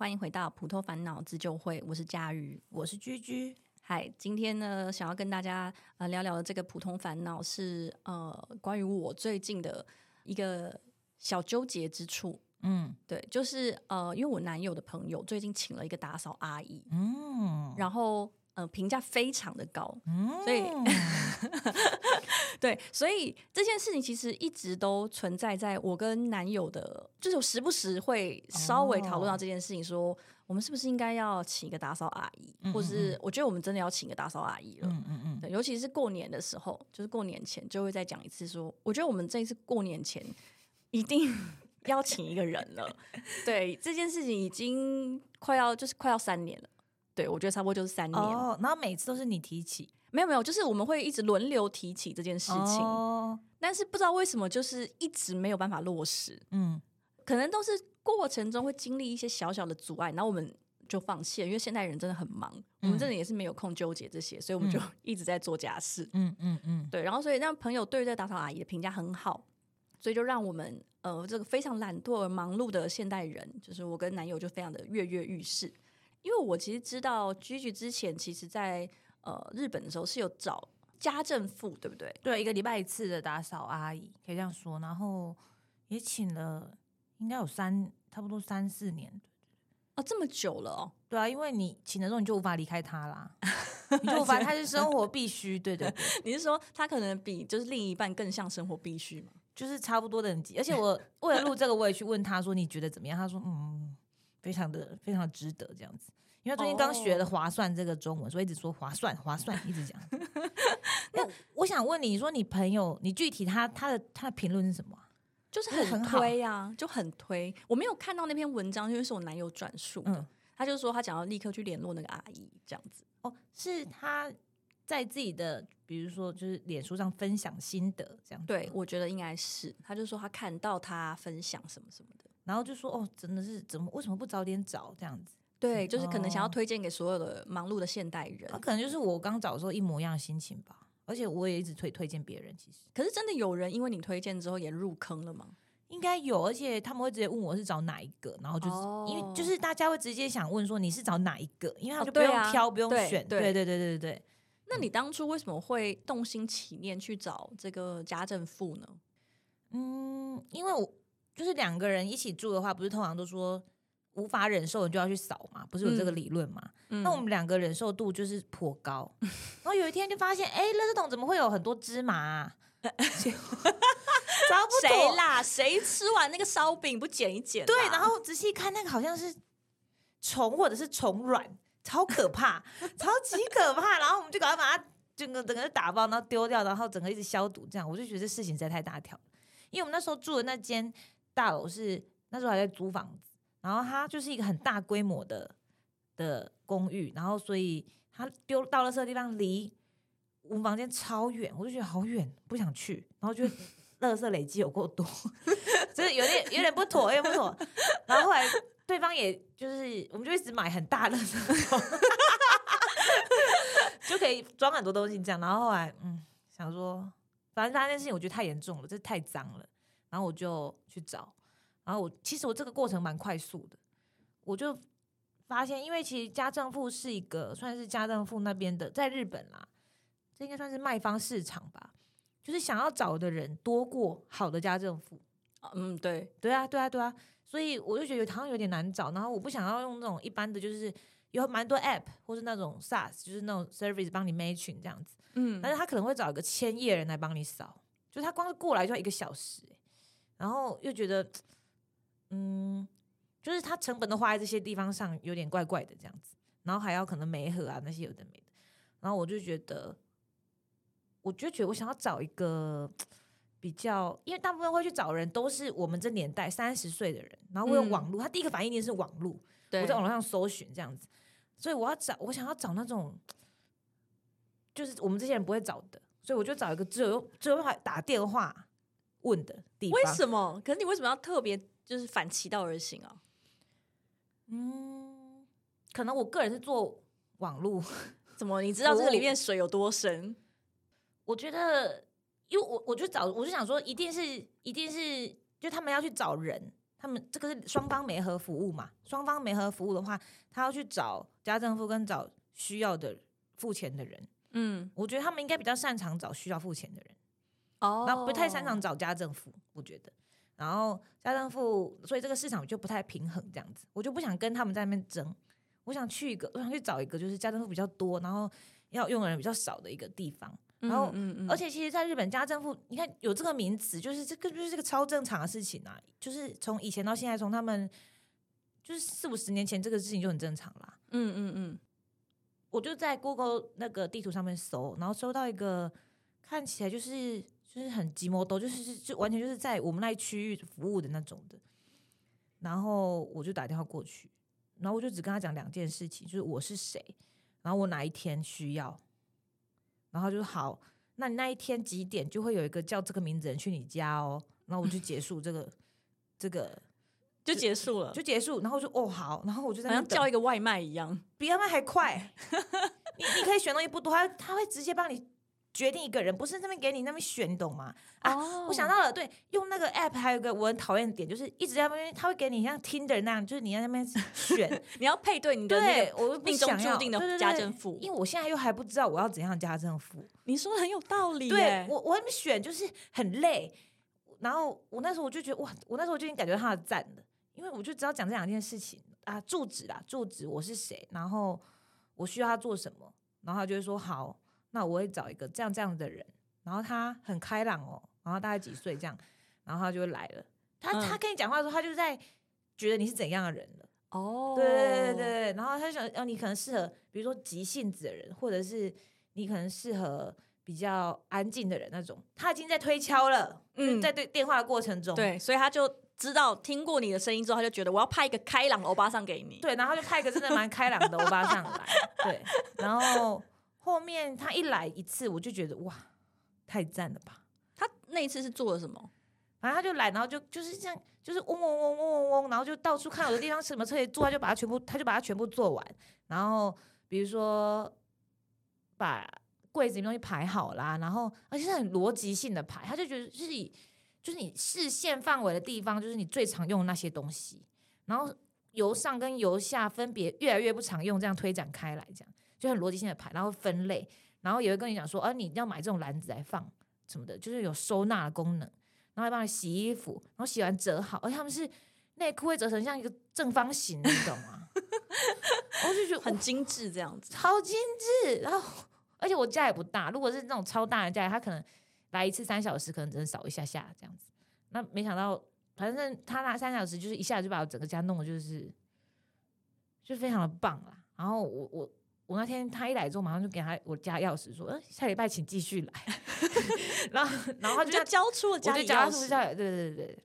欢迎回到普通烦恼自救会，我是佳瑜，我是居居。嗨，今天呢，想要跟大家呃聊聊的这个普通烦恼是呃关于我最近的一个小纠结之处。嗯，对，就是呃，因为我男友的朋友最近请了一个打扫阿姨，嗯，然后呃评价非常的高，嗯，所以。对，所以这件事情其实一直都存在在我跟男友的，就是我时不时会稍微讨论到这件事情，说我们是不是应该要请一个打扫阿姨，或者是我觉得我们真的要请一个打扫阿姨了。嗯嗯嗯。对，尤其是过年的时候，就是过年前就会再讲一次，说我觉得我们这一次过年前一定 要请一个人了。对，这件事情已经快要就是快要三年了。对，我觉得差不多就是三年。哦，然后每次都是你提起。没有没有，就是我们会一直轮流提起这件事情，但是不知道为什么就是一直没有办法落实。嗯，可能都是过程中会经历一些小小的阻碍，然后我们就放弃了，因为现代人真的很忙，我们真的也是没有空纠结这些，所以我们就 一直在做家事。嗯嗯嗯，对。然后所以让朋友对这个打扫阿姨的评价很好，所以就让我们呃这个非常懒惰而忙碌的现代人，就是我跟男友就非常的跃跃欲试。因为我其实知道居居之前其实，在呃，日本的时候是有找家政妇，对不对？对，一个礼拜一次的打扫阿姨，可以这样说。然后也请了，应该有三，差不多三四年。哦，这么久了哦。对啊，因为你请的时候你就无法离开他啦，你就无法，他是生活必须。对对，你是说他可能比就是另一半更像生活必须吗？就是差不多的等级。而且我为了录这个，我也去问他说你觉得怎么样？他说嗯，非常的非常值得这样子。因为最近刚学了“划算”这个中文，所以一直说“划算”“划算”，一直讲。那我想问你，你说你朋友，你具体他他的他的评论是什么？就是很推啊，就很推。我没有看到那篇文章，因为是我男友转述的。他就说他想要立刻去联络那个阿姨，这样子。哦，是他在自己的，比如说就是脸书上分享心得，这样。对，我觉得应该是。他就说他看到他分享什么什么的，然后就说哦，真的是怎么为什么不早点找这样子？对，就是可能想要推荐给所有的忙碌的现代人，可能就是我刚找的时候一模一样的心情吧。而且我也一直推推荐别人，其实，可是真的有人因为你推荐之后也入坑了吗？应该有，而且他们会直接问我是找哪一个，然后就是因为就是大家会直接想问说你是找哪一个，因为他就不用挑，不用选。对对对对对对。那你当初为什么会动心起念去找这个家政妇呢？嗯，因为我就是两个人一起住的话，不是通常都说。无法忍受你就要去扫嘛，不是有这个理论嘛？那我们两个忍受度就是颇高。然后有一天就发现，哎，垃圾桶怎么会有很多芝麻？找不谁啦？谁吃完那个烧饼不捡一捡？对，然后仔细看，那个好像是虫或者是虫卵，超可怕，超级可怕。然后我们就赶快把它整个整个打包，然后丢掉，然后整个一直消毒。这样我就觉得事情实在太大条。因为我们那时候住的那间大楼是那时候还在租房子。然后它就是一个很大规模的的公寓，然后所以它丢到了这个地方离我们房间超远，我就觉得好远，不想去。然后就 垃圾累积有够多，就是有点有点不妥，有点不妥。然后后来对方也就是我们就一直买很大的，就可以装很多东西这样。然后后来嗯想说，反正他那件事情我觉得太严重了，这太脏了。然后我就去找。然后我其实我这个过程蛮快速的，我就发现，因为其实家政妇是一个算是家政妇那边的，在日本啦，这应该算是卖方市场吧，就是想要找的人多过好的家政妇。嗯，对，对啊，对啊，对啊，所以我就觉得好像有点难找。然后我不想要用那种一般的，就是有蛮多 app 或是那种 SaaS，就是那种 service 帮你 matching 这样子。嗯，但是他可能会找一个千叶人来帮你扫，就他光是过来就要一个小时，然后又觉得。嗯，就是他成本都花在这些地方上，有点怪怪的这样子，然后还要可能媒合啊那些有的没的，然后我就觉得，我就觉得我想要找一个比较，因为大部分会去找人都是我们这年代三十岁的人，然后我有网络，他第一个反应一定是网络，我在网络上搜寻这样子，所以我要找，我想要找那种，就是我们这些人不会找的，所以我就找一个只有只有办法打电话问的地方。为什么？可是你为什么要特别？就是反其道而行啊，嗯，可能我个人是做网络，怎么你知道这个里面水有多深？我觉得，因为我我就找，我就想说，一定是，一定是，就他们要去找人，他们这个是双方媒合服务嘛？双方媒合服务的话，他要去找家政妇跟找需要的付钱的人。嗯，我觉得他们应该比较擅长找需要付钱的人。哦，那不太擅长找家政妇，我觉得。然后家政妇，所以这个市场就不太平衡，这样子，我就不想跟他们在那边争。我想去一个，我想去找一个就是家政妇比较多，然后要用的人比较少的一个地方。然后，而且其实，在日本家政妇，你看有这个名词，就是这个就是这个超正常的事情啊。就是从以前到现在，从他们就是四五十年前，这个事情就很正常啦。嗯嗯嗯。我就在 Google 那个地图上面搜，然后搜到一个看起来就是就是很寂寞，都就是就完全就是在我们那一区域服务的那种的。然后我就打电话过去，然后我就只跟他讲两件事情，就是我是谁，然后我哪一天需要。然后就好，那你那一天几点就会有一个叫这个名字人去你家哦，然后我就结束这个，这个 就结束了，就结束。然后就哦好，然后我就在像叫一个外卖一样，比外卖还快。你你可以选东西不多，他他会直接帮你。决定一个人不是那边给你那边选，你懂吗？啊，我想到了，对，用那个 app 还有一个我很讨厌的点，就是一直在那边，他会给你像 Tinder 那样，就是你在那边选，你要配对你的对，我命中注定的家政妇，因为我现在又还不知道我要怎样家政妇。你说的很有道理，对我我选就是很累，然后我那时候我就觉得哇，我那时候就已经感觉他的赞了，因为我就只要讲这两件事情。啊，住址啦，住址我是谁，然后我需要他做什么，然后他就会说好。那我会找一个这样这样的人，然后他很开朗哦，然后大概几岁这样，然后他就来了。他他跟你讲话的时候，他就在觉得你是怎样的人了。哦，对对对对。然后他想，哦，你可能适合，比如说急性子的人，或者是你可能适合比较安静的人那种。他已经在推敲了，嗯，在对电话的过程中，对，所以他就知道听过你的声音之后，他就觉得我要派一个开朗欧巴桑给你。对，然后就派一个真的蛮开朗的欧巴桑来。对，然后。后面他一来一次，我就觉得哇，太赞了吧！他那一次是做了什么？反正他就来，然后就就是这样，就是嗡嗡嗡嗡嗡嗡，然后就到处看有的地方什么车可以坐，他就把它全部，他就把它全部做完。然后比如说把柜子里面东西排好啦，然后而且是很逻辑性的排，他就觉得就是以就是你视线范围的地方，就是你最常用的那些东西，然后由上跟由下分别越来越不常用，这样推展开来，这样。就很逻辑性的排，然后分类，然后也会跟你讲说，啊，你要买这种篮子来放什么的，就是有收纳的功能，然后还帮你洗衣服，然后洗完折好，而且他们是内裤会折成像一个正方形，你懂吗？我就觉得很精致，这样子，超精致。然后，而且我家也不大，如果是那种超大的家，他可能来一次三小时，可能只能扫一下下这样子。那没想到，反正他那三小时就是一下就把我整个家弄的，就是就非常的棒啦。然后我我。我那天他一来之后，马上就给他我家钥匙，说：“嗯，下礼拜请继续来。”然后，然后他就交出了家里钥匙。对对对对，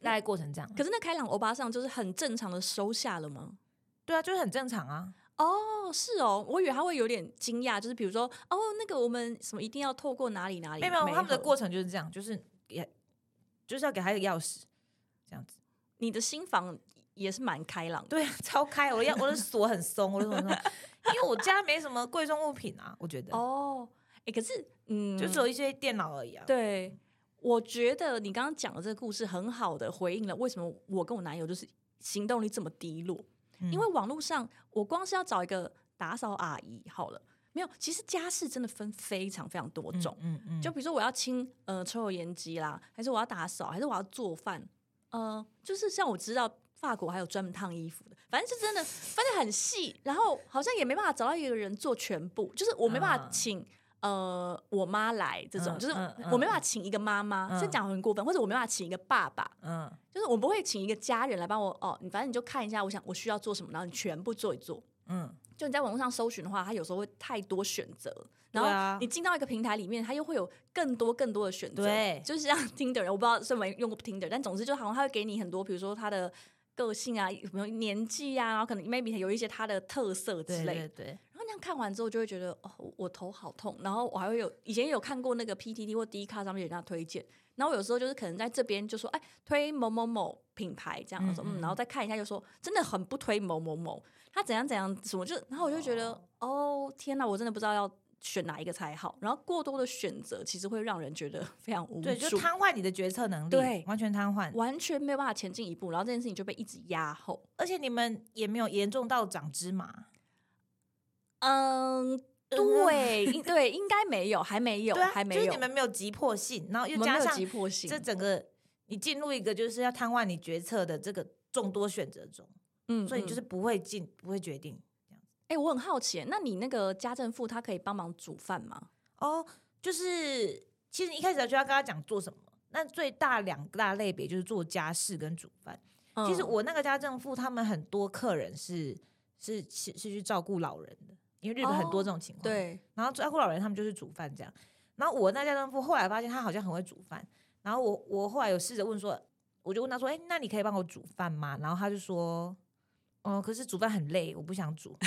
大概过程这样。可是那开朗欧巴桑就是很正常的收下了吗？对啊，就是很正常啊。哦，是哦，我以为他会有点惊讶，就是比如说，哦，那个我们什么一定要透过哪里哪里？没有，他们的过程就是这样，就是也就是要给他一个钥匙，这样子。你的新房也是蛮开朗，对，超开。我要我的锁很松，我的什么？因为我家没什么贵重物品啊，我觉得哦，哎，可是嗯，就只有一些电脑而已啊。对，我觉得你刚刚讲的这个故事很好的回应了为什么我跟我男友就是行动力这么低落。因为网络上我光是要找一个打扫阿姨好了，没有，其实家事真的分非常非常多种。嗯嗯，就比如说我要清呃抽油烟机啦，还是我要打扫，还是我要做饭，呃，就是像我知道。法国还有专门烫衣服的，反正是真的分的很细，然后好像也没办法找到一个人做全部，就是我没办法请呃我妈来这种，就是我没办法请一个妈妈，这讲很过分，或者我没办法请一个爸爸，嗯，就是我不会请一个家人来帮我哦，你反正你就看一下，我想我需要做什么，然后你全部做一做，嗯，就你在网络上搜寻的话，它有时候会太多选择，然后你进到一个平台里面，它又会有更多更多的选择，对，就是像听的人，我不知道是没用过听的，但总之就好像他会给你很多，比如说他的。个性啊，有没有年纪啊？然后可能 maybe 有一些他的特色之类。对对。然后那样看完之后，就会觉得哦，我头好痛。然后我还会有以前有看过那个 PTT 或 D 卡上面有人家推荐。然后有时候就是可能在这边就说，哎，推某某某品牌这样说，嗯，然后再看一下就说，真的很不推某某某，他怎样怎样什么就，然后我就觉得，哦，天哪，我真的不知道要选哪一个才好。然后过多的选择其实会让人觉得 非常无助，对，就瘫痪你的决策能力，对，完全瘫痪，完全没有办法前进一步。然后这件事情就被一直压后，而且你们也没有严重到长芝麻。嗯，对，对，应该没有，还没有，还没有，就是你们没有急迫性，然后又加上急迫性，这整个你进入一个就是要瘫痪你决策的这个众多选择中，嗯，所以就是不会进，不会决定哎，我很好奇，那你那个家政妇她可以帮忙煮饭吗？哦，就是其实一开始就要跟他讲做什么，那最大两大类别就是做家事跟煮饭。其实我那个家政妇他们很多客人是是是是去照顾老人的。因为日本很多这种情况，对。然后照顾老人，他们就是煮饭这样。然后我那家政妇后来发现他好像很会煮饭。然后我我后来有试着问说，我就问他说：“哎，那你可以帮我煮饭吗？”然后他就说：“哦，可是煮饭很累，我不想煮。”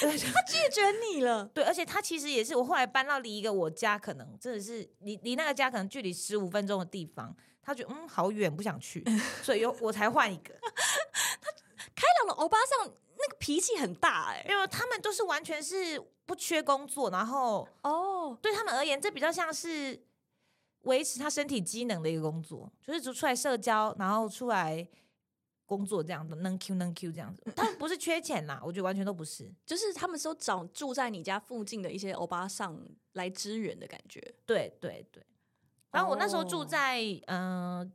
他拒绝你了。对，而且他其实也是我后来搬到离一个我家可能真的是离离那个家可能距离十五分钟的地方，他觉得嗯好远，不想去，所以又我才换一个。他开朗的欧巴桑。那个脾气很大哎，因为他们都是完全是不缺工作，然后哦，对他们而言，这比较像是维持他身体机能的一个工作，就是出出来社交，然后出来工作这样的，能 Q 能 Q 这样子。他们不是缺钱啦，我觉得完全都不是，就是他们都找住在你家附近的一些欧巴上来支援的感觉。对对对，然后我那时候住在嗯，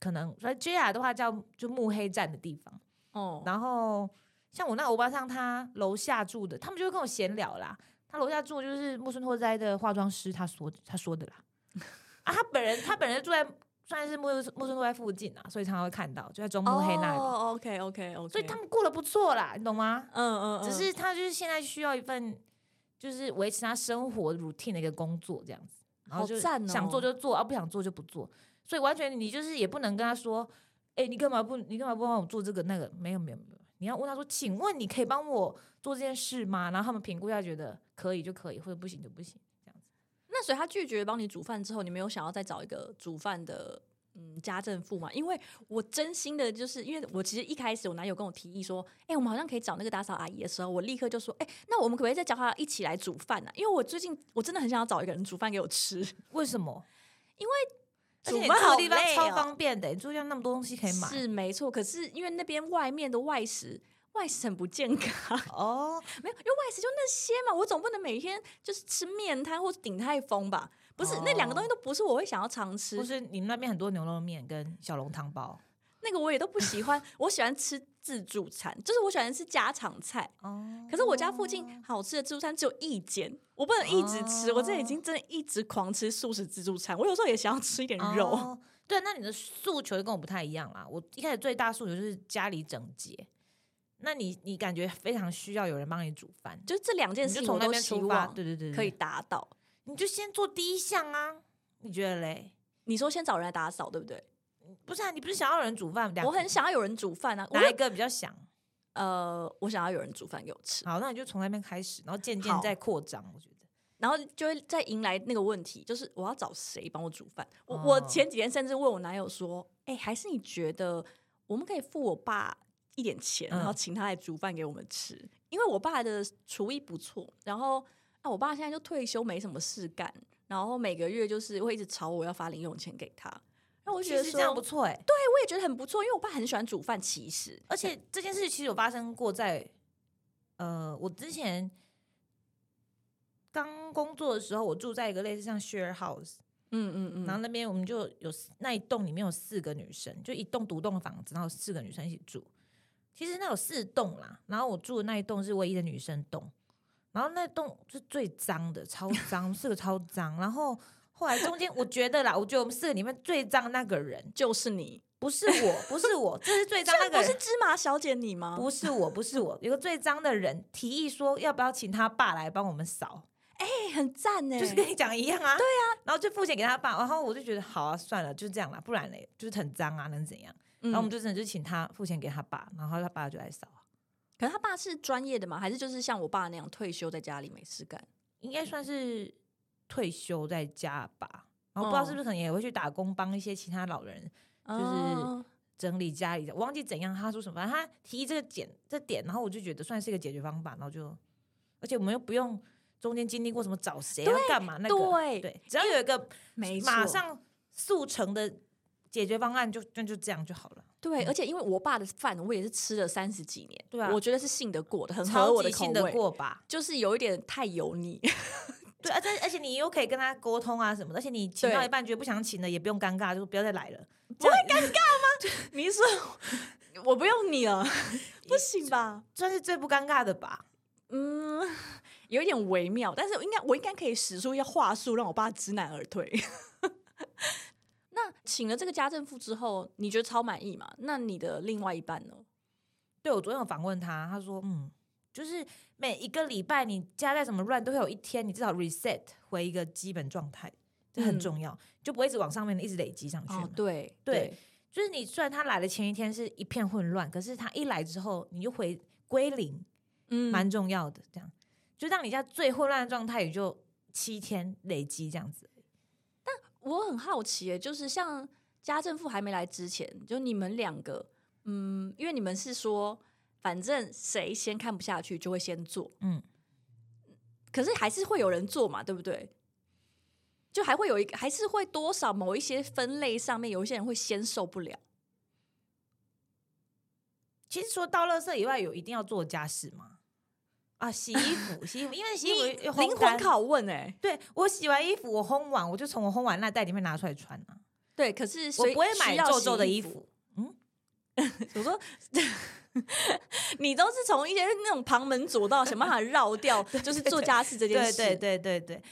可能所以 JR 的话叫就木黑站的地方哦，然后。像我那欧巴上，他楼下住的，他们就会跟我闲聊啦。他楼下住就是木村拓哉的化妆师，他说他说的啦。啊，他本人他本人住在算是木木村都在附近啊，所以常常会看到，就在中目黑那里。哦，OK OK OK。所以他们过得不错啦，你懂吗？嗯嗯。只是他就是现在需要一份就是维持他生活 routine 的一个工作这样子，然后就想做就做，啊不想做就不做。所以完全你就是也不能跟他说，哎，你干嘛不你干嘛不帮我做这个那个？没有没有没有。你要问他说：“请问你可以帮我做这件事吗？”然后他们评估一下，觉得可以就可以，或者不行就不行。那所以他拒绝帮你煮饭之后，你没有想要再找一个煮饭的嗯家政妇吗？因为我真心的就是，因为我其实一开始我男友跟我提议说：“哎，我们好像可以找那个打扫阿姨的时候，我立刻就说：‘哎，那我们可不可以再叫他一起来煮饭呢？’因为我最近我真的很想要找一个人煮饭给我吃。为什么？因为煮饭好地方超方便的，你住家那么多东西可以买，是没错。可是因为那边外面的外食。外食很不健康哦，没有，因为外食就那些嘛，我总不能每天就是吃面摊或者鼎泰丰吧？不是，那两个东西都不是我会想要常吃。不是，你们那边很多牛肉面跟小笼汤包，那个我也都不喜欢。我喜欢吃自助餐，就是我喜欢吃家常菜。哦，可是我家附近好吃的自助餐只有一间，我不能一直吃。我这已经真的一直狂吃素食自助餐，我有时候也想要吃一点肉。对，那你的诉求就跟我不太一样啦。我一开始最大诉求就是家里整洁。那你你感觉非常需要有人帮你煮饭，就这两件事情我都希望，对对对，可以达到。你就先做第一项啊，你觉得嘞？你说先找人来打扫，对不对？不是啊，你不是想要有人煮饭？我很想要有人煮饭啊，哪一个比较想？呃，我想要有人煮饭给我吃。好，那你就从那边开始，然后渐渐再扩张。我觉得，然后就会再迎来那个问题，就是我要找谁帮我煮饭？我我前几天甚至问我男友说：“哎，还是你觉得我们可以付我爸？”一点钱，然后请他来煮饭给我们吃，因为我爸的厨艺不错。然后啊，我爸现在就退休，没什么事干，然后每个月就是会一直吵我要发零用钱给他。那我觉得这样不错哎，对我也觉得很不错，因为我爸很喜欢煮饭，其实而且这件事其实有发生过在呃，我之前刚工作的时候，我住在一个类似像 share house，嗯嗯嗯，然后那边我们就有那一栋里面有四个女生，就一栋独栋的房子，然后四个女生一起住。其实那有四栋啦，然后我住的那一栋是唯一的女生栋，然后那栋是最脏的，超脏，四个超脏。然后后来中间我觉得啦，我觉得我们四个里面最脏那个人就是你，不是我，不是我，这是最脏那个人，不是芝麻小姐你吗？不是我，不是我，有个最脏的人提议说要不要请他爸来帮我们扫，哎，很赞呢，就是跟你讲一样啊，对啊，然后就付钱给他爸，然后我就觉得好啊，算了，就这样了，不然嘞就是很脏啊，能怎样？然后我们就真的就请他付钱给他爸，然后他爸就来扫。可是他爸是专业的吗？还是就是像我爸那样退休在家里没事干？应该算是退休在家吧。然后不知道是不是可能也会去打工，帮一些其他老人，就是整理家里的。我忘记怎样，他说什么，反正他提这个点这点，然后我就觉得算是一个解决方法，然后就而且我们又不用中间经历过什么找谁要干嘛那个，对对，只要有一个没马上速成的解决方案，就那就这样就好了。对，而且因为我爸的饭，我也是吃了三十几年，对啊，我觉得是信得过的，很合我的口味。过吧，就是有一点太油腻。对，而且而且你又可以跟他沟通啊什么的，而且你请到一半觉得不想请了，也不用尴尬，就不要再来了。不会尴尬吗？你说我不用你了，不行吧？算是最不尴尬的吧。嗯，有一点微妙，但是应该我应该可以使出一些话术，让我爸知难而退。那请了这个家政妇之后，你觉得超满意吗？那你的另外一半呢？对我昨天有访问他，他说，嗯，就是每一个礼拜你家再怎么乱，都会有一天你至少 reset 回一个基本状态，这很重要，就不会一直往上面一直累积上去。对对，就是你虽然他来的前一天是一片混乱，可是他一来之后，你就回归零。嗯，蛮重要的，这样就让你家最混乱的状态也就七天累积这样子。但我很好奇，就是像家政妇还没来之前，就你们两个，嗯，因为你们是说，反正谁先看不下去就会先做，嗯，可是还是会有人做嘛，对不对？就还会有一个，还是会多少某一些分类上面，有一些人会先受不了。其实说到垃圾以外，有一定要做家事吗？啊，洗衣服，洗衣服，因为洗衣服灵魂拷问哎，对我洗完衣服，我烘完，我就从我烘完那袋里面拿出来穿啊。对，可是我不会买皱皱的衣服。嗯，我说你都是从一些那种旁门左道想办法绕掉，就是做家事这件事。对对对对对，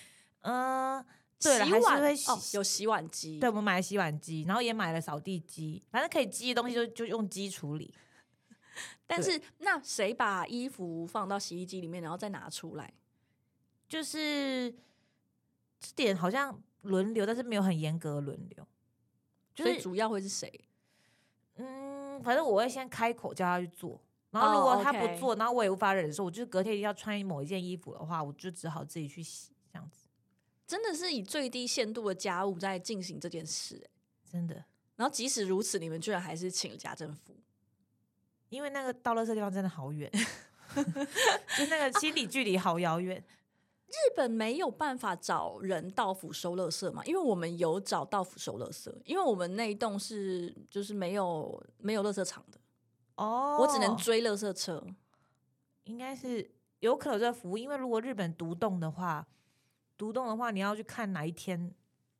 嗯，对了，还是会有洗碗机。对，我们买了洗碗机，然后也买了扫地机，反正可以积的东西就就用机处理。但是那谁把衣服放到洗衣机里面，然后再拿出来？就是这点好像轮流，但是没有很严格轮流。就是主要会是谁？嗯，反正我会先开口叫他去做，然后如果他不做，然后我也无法忍受，我就是隔天要穿某一件衣服的话，我就只好自己去洗。这样子真的是以最低限度的家务在进行这件事，真的。然后即使如此，你们居然还是请了家政妇。因为那个到垃圾地方真的好远，就那个心理距离好遥远。日本没有办法找人到府收垃圾嘛？因为我们有找到府收垃圾，因为我们那一栋是就是没有没有垃圾场的哦，我只能追垃圾车。应该是有可能这服务，因为如果日本独栋的话，独栋的话你要去看哪一天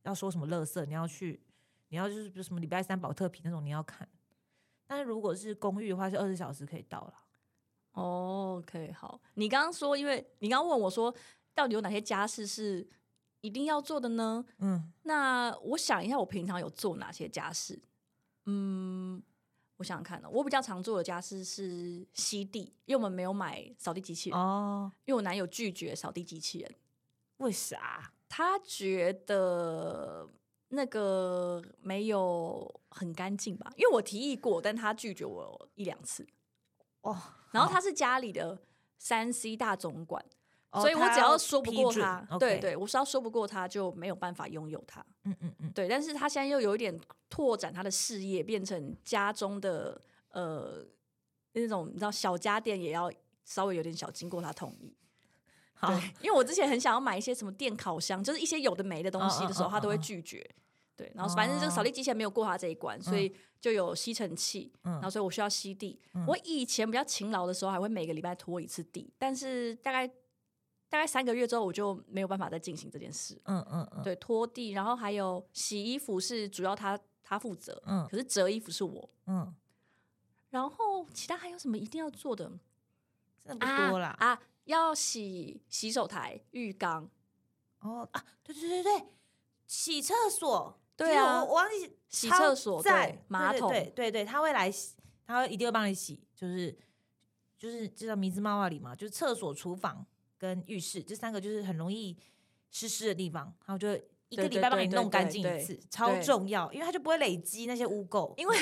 要说什么垃圾，你要去，你要就是比如什么礼拜三保特瓶那种，你要看。但是如果是公寓的话，是二十小时可以到了。哦，OK，好。你刚刚说，因为你刚刚问我说，到底有哪些家事是一定要做的呢？嗯，那我想一下，我平常有做哪些家事？嗯，我想想看呢，我比较常做的家事是吸地，因为我们没有买扫地机器人哦。因为我男友拒绝扫地机器人，为啥？他觉得。那个没有很干净吧？因为我提议过，但他拒绝我一两次。哦，然后他是家里的三 C 大总管，所以我只要说不过他，对对，我只要说不过他就没有办法拥有他。嗯嗯嗯，对。但是他现在又有一点拓展他的事业，变成家中的呃那种你知道小家电也要稍微有点小经过他同意。对，因为我之前很想要买一些什么电烤箱，就是一些有的没的东西的时候，他都会拒绝。对，然后反正这个扫地机器人没有过他这一关，所以就有吸尘器，然后所以我需要吸地。我以前比较勤劳的时候，还会每个礼拜拖一次地，但是大概大概三个月之后，我就没有办法再进行这件事。嗯嗯嗯，对，拖地，然后还有洗衣服是主要他他负责，嗯，可是折衣服是我，嗯，然后其他还有什么一定要做的？真的不多啦啊，要洗洗手台、浴缸。哦啊，对对对对，洗厕所。对啊，我忘记洗厕所在马桶，对对对，他会来洗，他会一定会帮你洗，就是就是知道米兹猫啊里嘛，就是厕所、厨房跟浴室这三个就是很容易湿湿的地方，然后就一个礼拜帮你弄干净一次，超重要，因为它就不会累积那些污垢。因为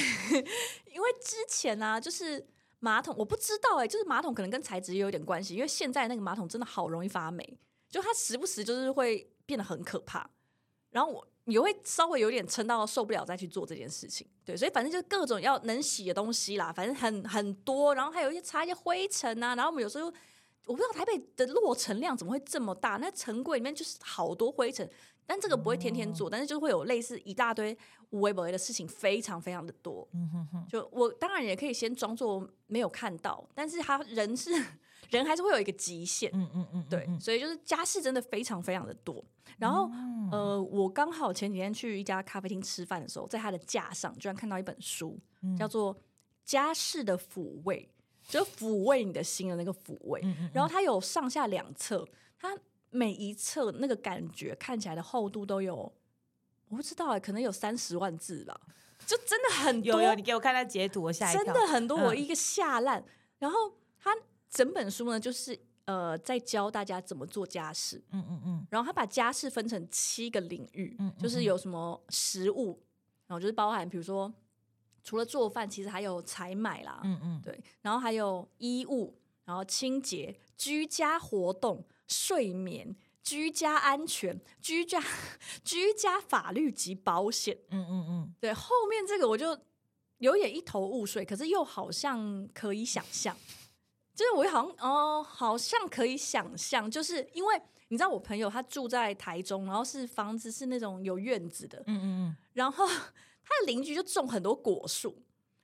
因为之前呢，就是马桶我不知道哎，就是马桶可能跟材质也有点关系，因为现在那个马桶真的好容易发霉，就它时不时就是会变得很可怕，然后我。也会稍微有点撑到受不了再去做这件事情，对，所以反正就是各种要能洗的东西啦，反正很很多，然后还有一些擦一些灰尘啊，然后我们有时候我不知道台北的落尘量怎么会这么大？那尘柜里面就是好多灰尘，但这个不会天天做，但是就会有类似一大堆无微不微的事情，非常非常的多。嗯哼哼，就我当然也可以先装作没有看到，但是他人是人还是会有一个极限。嗯嗯嗯，对，所以就是家事真的非常非常的多。然后呃，我刚好前几天去一家咖啡厅吃饭的时候，在他的架上居然看到一本书，叫做《家事的抚慰》。就抚慰你的心的那个抚慰，然后它有上下两册，它每一册那个感觉看起来的厚度都有，我不知道哎，可能有三十万字吧，就真的很多。有有，你给我看那截图，我吓一跳。真的很多，我一个吓烂。然后它整本书呢，就是呃，在教大家怎么做家事。嗯嗯嗯。然后他把家事分成七个领域，就是有什么食物，然后就是包含比如说。除了做饭，其实还有采买啦，嗯嗯，对，然后还有衣物，然后清洁、居家活动、睡眠、居家安全、居家 居家法律及保险，嗯嗯嗯，对，后面这个我就有点一头雾水，可是又好像可以想象，就是我好像哦，好像可以想象，就是因为你知道我朋友他住在台中，然后是房子是那种有院子的，嗯嗯嗯，然后。他的邻居就种很多果树，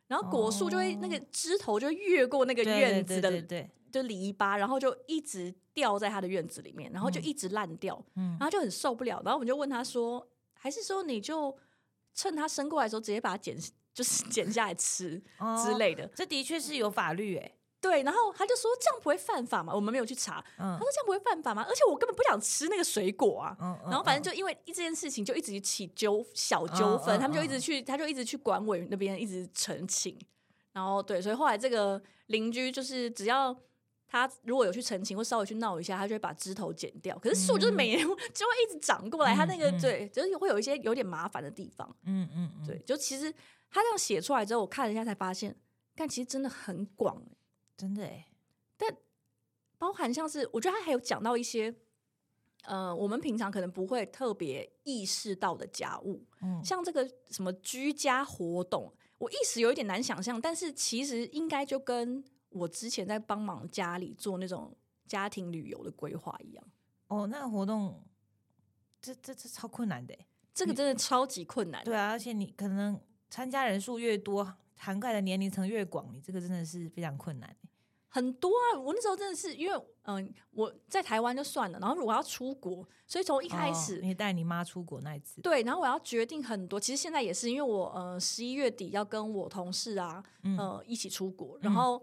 然后果树就会那个枝头就越过那个院子的，对，就篱笆，然后就一直掉在他的院子里面，然后就一直烂掉，嗯，然后就很受不了，然后我们就问他说，还是说你就趁他生过来的时候直接把它剪，就是剪下来吃之类的？这的确是有法律哎。对，然后他就说这样不会犯法吗？我们没有去查。他说这样不会犯法吗？而且我根本不想吃那个水果啊。然后反正就因为这件事情就一直起纠小纠纷，他们就一直去，他就一直去管委那边一直澄清。然后对，所以后来这个邻居就是只要他如果有去澄清或稍微去闹一下，他就会把枝头剪掉。可是树就是每年 就会一直长过来，他那个对，就是会有一些有点麻烦的地方。嗯嗯，对，就其实他这样写出来之后，我看了一下才发现，但其实真的很广。真的哎，但包含像是，我觉得他还有讲到一些，呃，我们平常可能不会特别意识到的家务，嗯，像这个什么居家活动，我一时有一点难想象，但是其实应该就跟我之前在帮忙家里做那种家庭旅游的规划一样。哦，那个活动，这这这超困难的，这个真的超级困难。对啊，而且你可能参加人数越多，涵盖的年龄层越广，你这个真的是非常困难。很多啊！我那时候真的是因为，嗯，我在台湾就算了，然后如果要出国，所以从一开始你带你妈出国那一次，对，然后我要决定很多。其实现在也是因为我，呃，十一月底要跟我同事啊，呃，一起出国，然后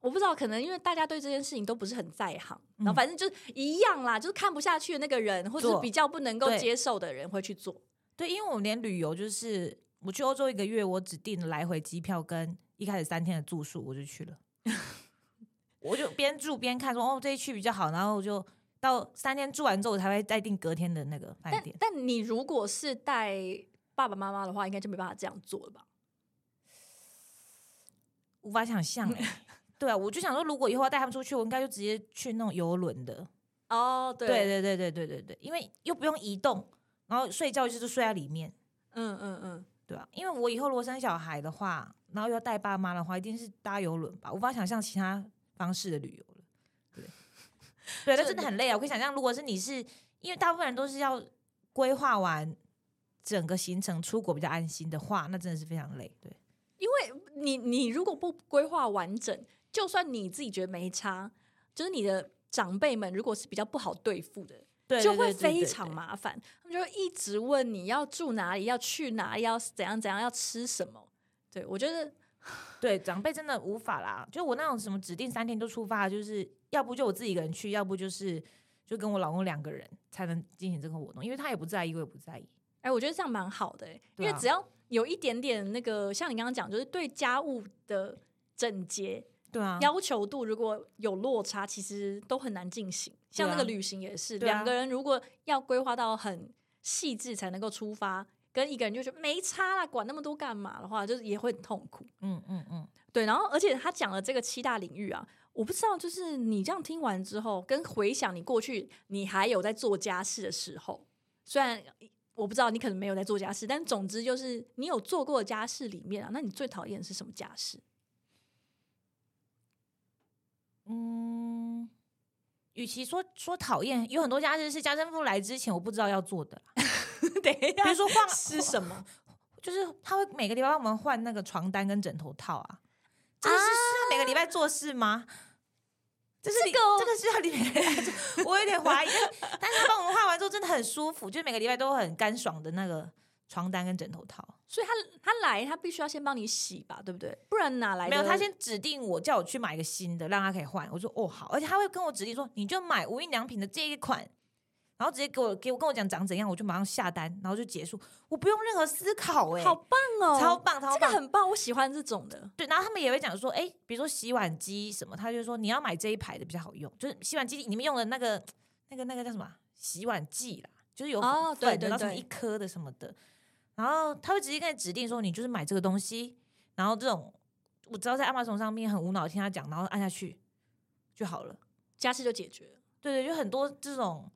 我不知道，可能因为大家对这件事情都不是很在行，然后反正就是一样啦，就是看不下去的那个人，或者是比较不能够接受的人会去做。对，因为我连旅游就是我去欧洲一个月我只订来回机票跟一开始三天的住宿我就去了。我就边住边看说哦这一区比较好然后我就到三天住完之后我才会再订隔天的那个饭店。但你如果是带爸爸妈妈的话应该就没办法这样做了吧？无法想象哎 对啊我就想说如果以后要带他们出去我应该就直接去那种游轮的哦对对对对对对对因为又不用移动然后睡觉就是睡在里面。嗯嗯嗯。对啊，因为我以后如果生小孩的话，然后要带爸妈的话，一定是搭游轮吧？无法想象其他。方式的旅游了，对，对，那真的很累啊！我可以想象，如果是你是因为大部分人都是要规划完整个行程出国比较安心的话，那真的是非常累。对，因为你你如果不规划完整，就算你自己觉得没差，就是你的长辈们如果是比较不好对付的，就会非常麻烦。他们就会一直问你要住哪里，要去哪里，要怎样怎样，要吃什么。对我觉得。对长辈真的无法啦，就我那种什么指定三天就出发，就是要不就我自己一个人去，要不就是就跟我老公两个人才能进行这个活动，因为他也不在意，我也不在意。哎，我觉得这样蛮好的，因为只要有一点点那个，像你刚刚讲，就是对家务的整洁，对啊，要求度如果有落差，其实都很难进行。像那个旅行也是，两个人如果要规划到很细致才能够出发。跟一个人就觉得没差啦，管那么多干嘛的话，就是也会很痛苦。嗯嗯嗯，对。然后，而且他讲了这个七大领域啊，我不知道，就是你这样听完之后，跟回想你过去你还有在做家事的时候，虽然我不知道你可能没有在做家事，但总之就是你有做过家事里面啊，那你最讨厌的是什么家事？嗯，与其说说讨厌，有很多家事是家政妇来之前我不知道要做的。等一下，比如说换是什么？就是他会每个礼拜帮我们换那个床单跟枕头套啊。这是需要每个礼拜做事吗？这是这个这个是要你每个礼拜做，我有点怀疑。但是他帮我们换完之后真的很舒服，就是每个礼拜都很干爽的那个床单跟枕头套。所以他他来他必须要先帮你洗吧，对不对？不然哪来？没有，他先指定我叫我去买一个新的，让他可以换。我说哦好，而且他会跟我指定说，你就买无印良品的这一款。然后直接给我给我跟我讲长怎样，我就马上下单，然后就结束，我不用任何思考，哎，好棒哦，超棒，超棒，这个很棒，我喜欢这种的。对，然后他们也会讲说，哎，比如说洗碗机什么，他就说你要买这一排的比较好用，就是洗碗机里面用的那个那个那个叫什么洗碗剂啦，就是有哦，对对对，一颗的什么的，然后他会直接跟你指定说，你就是买这个东西，然后这种我知道在亚马逊上面很无脑听他讲，然后按下去就好了，家事就解决了。对对，就很多这种，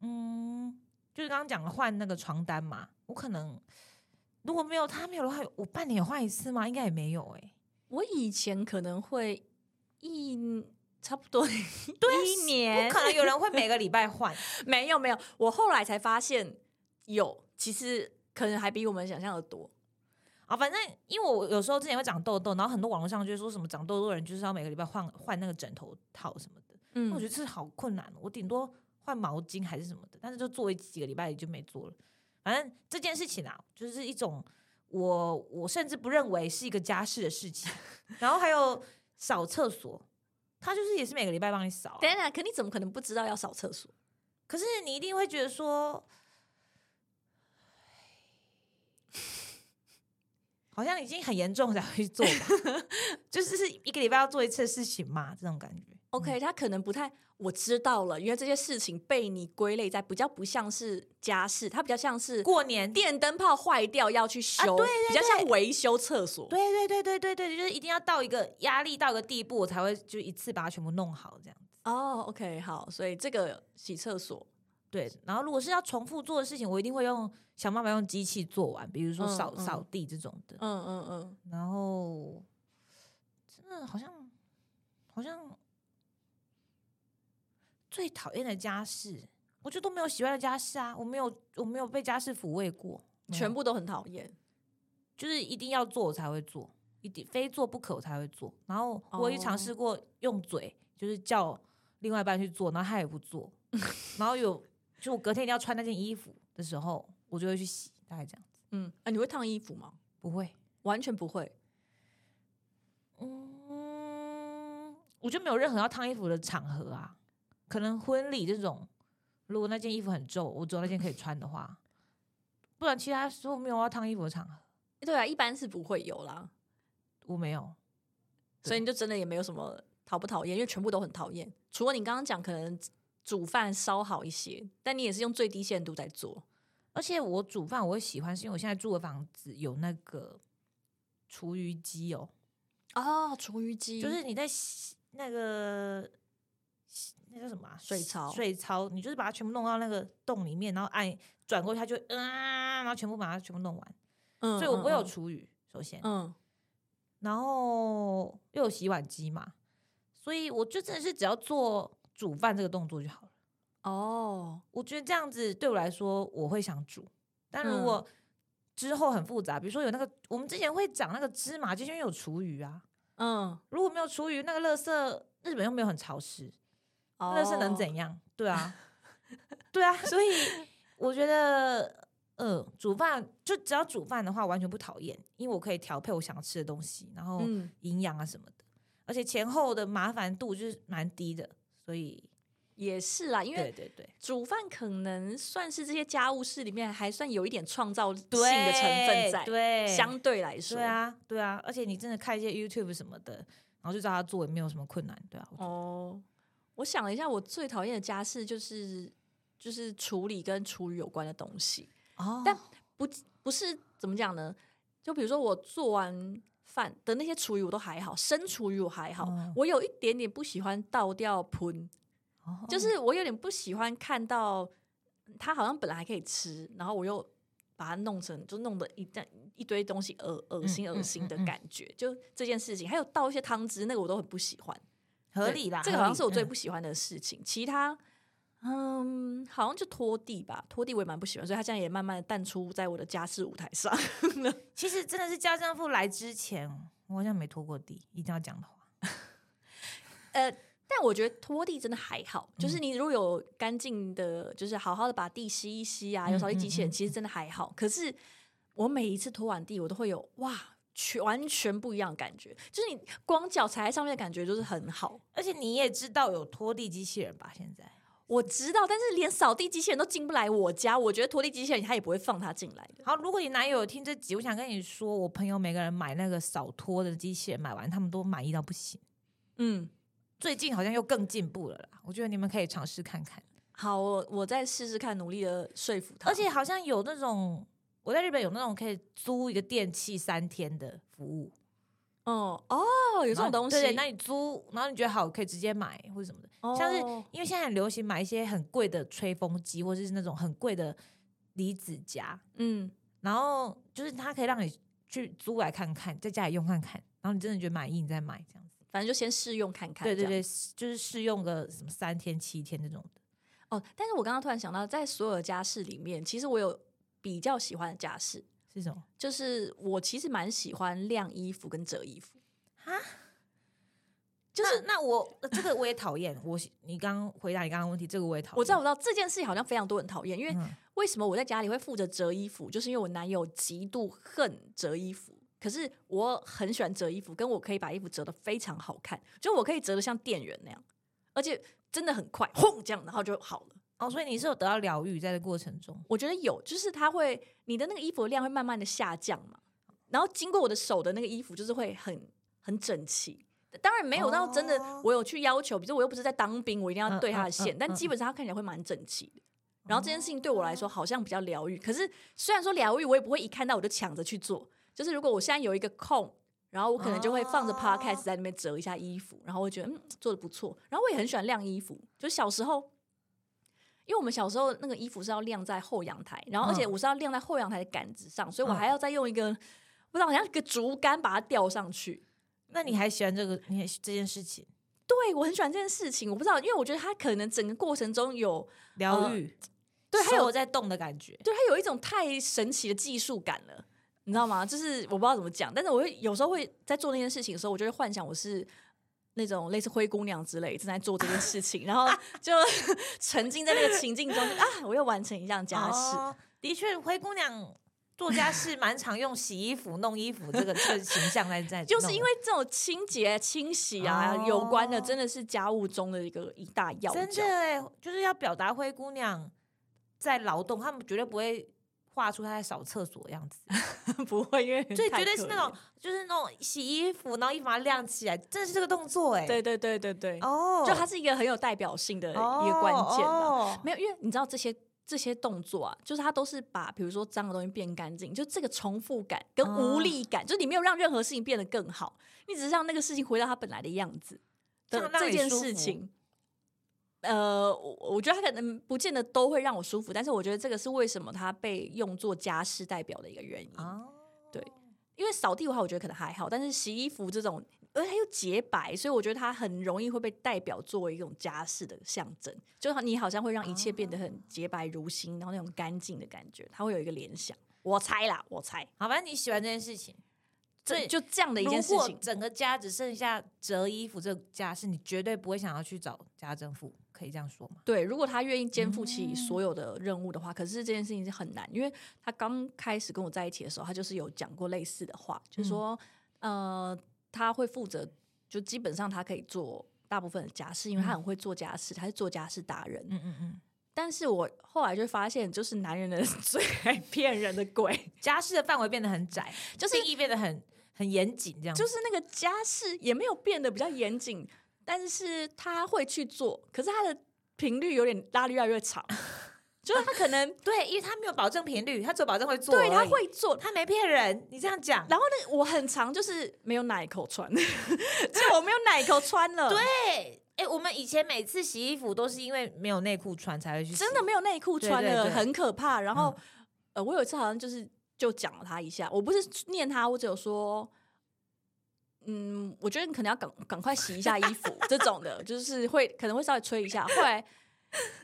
嗯。就是刚刚讲的换那个床单嘛，我可能如果没有他没有的话，我半年换一次吗？应该也没有哎。我以前可能会一差不多一年，不可能有人会每个礼拜换。没有没有，我后来才发现有，其实可能还比我们想象的多啊。反正因为我有时候之前会长痘痘，然后很多网络上就说什么长痘痘的人就是要每个礼拜换换那个枕头套什么的。嗯，我觉得这是好困难，我顶多。换毛巾还是什么的，但是就做几个礼拜也就没做了。反正这件事情啊，就是一种我我甚至不认为是一个家事的事情。然后还有扫厕所，他就是也是每个礼拜帮你扫。等等，可你怎么可能不知道要扫厕所？可是你一定会觉得说，好像已经很严重才会做吧？就是是一个礼拜要做一次事情嘛，这种感觉。OK，他可能不太。我知道了，因为这些事情被你归类在比较不像是家事，它比较像是过年电灯泡坏掉要去修，对，比较像维修厕所。对对对对对对，就是一定要到一个压力到一个地步，我才会就一次把它全部弄好这样子。哦，OK，好，所以这个洗厕所，对，然后如果是要重复做的事情，我一定会用想办法用机器做完，比如说扫扫地这种的。嗯嗯嗯，然后真的好像好像。最讨厌的家事，我觉得都没有喜欢的家事啊！我没有，我没有被家事抚慰过，全部都很讨厌，就是一定要做我才会做，一定非做不可我才会做。然后我也尝试过用嘴，就是叫另外一半去做，然后他也不做。然后有，就我隔天一定要穿那件衣服的时候，我就会去洗，大概这样子。嗯，啊，你会烫衣服吗？不会，完全不会。嗯，我就没有任何要烫衣服的场合啊。可能婚礼这种，如果那件衣服很皱，我只有那件可以穿的话，不然其他时候没有要烫衣服的场合。对啊，一般是不会有啦。我没有，所以你就真的也没有什么讨不讨厌，因为全部都很讨厌。除了你刚刚讲可能煮饭稍好一些，但你也是用最低限度在做。而且我煮饭我会喜欢，是因为我现在住的房子有那个厨余机哦。哦，厨余机就是你在那个。那叫什么水槽？水槽，你就是把它全部弄到那个洞里面，然后按转过去，它就啊，然后全部把它全部弄完。嗯，所以我不会有厨余，首先，嗯，然后又有洗碗机嘛，所以我就真的是只要做煮饭这个动作就好了。哦，我觉得这样子对我来说我会想煮，但如果之后很复杂，比如说有那个我们之前会讲那个芝麻，就是因为有厨余啊。嗯，如果没有厨余，那个垃圾日本又没有很潮湿。那是能怎样？对啊，对啊，所以我觉得，呃，煮饭就只要煮饭的话，完全不讨厌，因为我可以调配我想吃的东西，然后营养啊什么的，而且前后的麻烦度就是蛮低的，所以也是啦。因为对对对，煮饭可能算是这些家务事里面还算有一点创造性的成分在，对，相对来说，对啊，对啊，而且你真的看一些 YouTube 什么的，然后就照他做，也没有什么困难，对啊，哦。我想了一下，我最讨厌的家事就是就是处理跟厨余有关的东西哦，但不不是怎么讲呢？就比如说我做完饭的那些厨余我都还好，生厨余我还好，我有一点点不喜欢倒掉盆，就是我有点不喜欢看到它好像本来还可以吃，然后我又把它弄成就弄得一袋一堆东西恶恶心恶心的感觉，就这件事情，还有倒一些汤汁，那个我都很不喜欢。合理啦。这个好像是我最不喜欢的事情。其他，嗯，好像就拖地吧，拖地我也蛮不喜欢，所以他现在也慢慢的淡出在我的家事舞台上。其实真的是家政妇来之前，我好像没拖过地，一定要讲的话，呃。但我觉得拖地真的还好，就是你如果有干净的，就是好好的把地吸一吸啊，有扫地机器人，其实真的还好。可是我每一次拖完地，我都会有哇，全完全不一样的感觉，就是你光脚踩在上面的感觉就是很好。而且你也知道有拖地机器人吧？现在我知道，但是连扫地机器人都进不来我家，我觉得拖地机器人他也不会放他进来的。好，如果你男友有听这集，我想跟你说，我朋友每个人买那个扫拖的机器人，买完他们都满意到不行。嗯。最近好像又更进步了啦，我觉得你们可以尝试看看。好，我我再试试看，努力的说服他。而且好像有那种，我在日本有那种可以租一个电器三天的服务。哦哦，有这种东西。对，那你租，然后你觉得好，可以直接买或者什么的。像是因为现在很流行买一些很贵的吹风机，或者是那种很贵的离子夹。嗯，然后就是它可以让你去租来看看，在家里用看看，然后你真的觉得满意，你再买这样子。反正就先试用看看，对对对，就是试用个什么三天七天这种的。哦，但是我刚刚突然想到，在所有的家饰里面，其实我有比较喜欢的家饰是什么？就是我其实蛮喜欢晾衣服跟折衣服啊。就是那我 这个我也讨厌。我你刚刚回答你刚刚问题，这个我也讨厌。我知道，我知道这件事情好像非常多人讨厌，因为为什么我在家里会负责折衣服？就是因为我男友极度恨折衣服。可是我很喜欢折衣服，跟我可以把衣服折的非常好看，就我可以折的像店员那样，而且真的很快，轰这样，然后就好了。哦，所以你是有得到疗愈在这过程中？我觉得有，就是它会，你的那个衣服的量会慢慢的下降嘛，然后经过我的手的那个衣服就是会很很整齐。当然没有到真的，我有去要求，比如我又不是在当兵，我一定要对它的线，但基本上它看起来会蛮整齐的。然后这件事情对我来说好像比较疗愈，可是虽然说疗愈，我也不会一看到我就抢着去做。就是如果我现在有一个空，然后我可能就会放着 podcast 在那边折一下衣服，然后我觉得嗯做的不错。然后我也很喜欢晾衣服，就小时候，因为我们小时候那个衣服是要晾在后阳台，然后而且我是要晾在后阳台的杆子上，所以我还要再用一个不知道好像一个竹竿把它吊上去。那你还喜欢这个你这件事情？对我很喜欢这件事情，我不知道，因为我觉得它可能整个过程中有疗愈，对，还有在动的感觉，对，它有一种太神奇的技术感了。你知道吗？就是我不知道怎么讲，但是我会有时候会在做那件事情的时候，我就会幻想我是那种类似灰姑娘之类正在做这件事情，然后 就 沉浸在那个情境中啊，我又完成一项家事。的确，灰姑娘做家事蛮常用洗衣服、弄衣服这个这个形象在在，就是因为这种清洁、清洗啊有关的，真的是家务中的一个一大要。真的，就是要表达灰姑娘在劳动，他们绝对不会。画出他在扫厕所的样子，不会，因为对，绝对是那种，就是那种洗衣服，然后衣服把它晾起来，真的是这个动作哎，对对对对对，哦，就它是一个很有代表性的一个关键的，没有，因为你知道这些这些动作啊，就是它都是把比如说脏的东西变干净，就这个重复感跟无力感，就是你没有让任何事情变得更好，你只是让那个事情回到它本来的样子的这件事情。呃，我我觉得他可能不见得都会让我舒服，但是我觉得这个是为什么他被用作家事代表的一个原因。对，因为扫地的话，我觉得可能还好，但是洗衣服这种，而且又洁白，所以我觉得它很容易会被代表作为一种家事的象征。就你好像会让一切变得很洁白如新，然后那种干净的感觉，它会有一个联想。我猜啦，我猜。好，反正你喜欢这件事情。这就这样的一件事情，整个家只剩下折衣服这个家事，你绝对不会想要去找家政妇，可以这样说吗？对，如果他愿意肩负起所有的任务的话，可是这件事情是很难，因为他刚开始跟我在一起的时候，他就是有讲过类似的话，就是说，呃，他会负责，就基本上他可以做大部分的家事，因为他很会做家事，他是做家事达人。嗯嗯嗯。但是我后来就发现，就是男人的 最爱骗人的鬼，家事的范围变得很窄，就是意变得很。很严谨，这样就是那个家事也没有变得比较严谨，但是他会去做，可是他的频率有点拉的越来越长，就是他可能 对，因为他没有保证频率，他只有保证会做，对他会做，他没骗人，你这样讲。然后呢，我很长就是没有奶口穿，就我没有奶口穿了。对，哎，我们以前每次洗衣服都是因为没有内裤穿才会去，真的没有内裤穿了，很可怕。然后呃，我有一次好像就是。就讲了他一下，我不是念他，我只有说，嗯，我觉得你可能要赶赶快洗一下衣服，这种的，就是会可能会稍微吹一下。后来，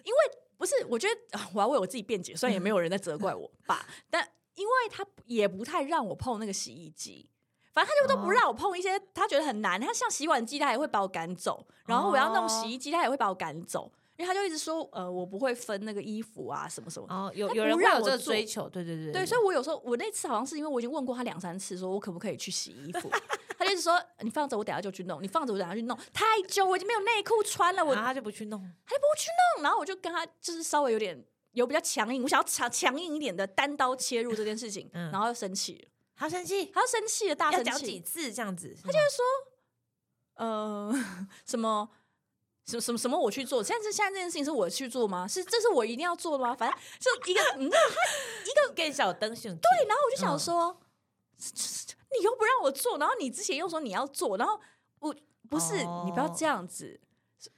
因为不是，我觉得我要为我自己辩解，虽然也没有人在责怪我吧，但因为他也不太让我碰那个洗衣机，反正他就都不让我碰一些他觉得很难，他像洗碗机他也会把我赶走，然后我要弄洗衣机他也会把我赶走。因为他就一直说，呃，我不会分那个衣服啊，什么什么。哦，有有人会有这个追求，对对对。对，所以我有时候，我那次好像是因为我已经问过他两三次，说我可不可以去洗衣服，他就是说你放着，我等下就去弄。你放着，我等下去弄。太久，我已经没有内裤穿了，我他就不去弄，他就不去弄。然后我就跟他就是稍微有点有比较强硬，我想要强强硬一点的单刀切入这件事情，然后又生气，他生气，他生气了，大生气，讲几次这样子，他就是说，呃，什么？什什么什么我去做？现在是现在这件事情是我去做吗？是这是我一定要做的吗？反正就一个，你知道他一个更小灯对，然后我就想说，你又不让我做，然后你之前又说你要做，然后我不是你不要这样子。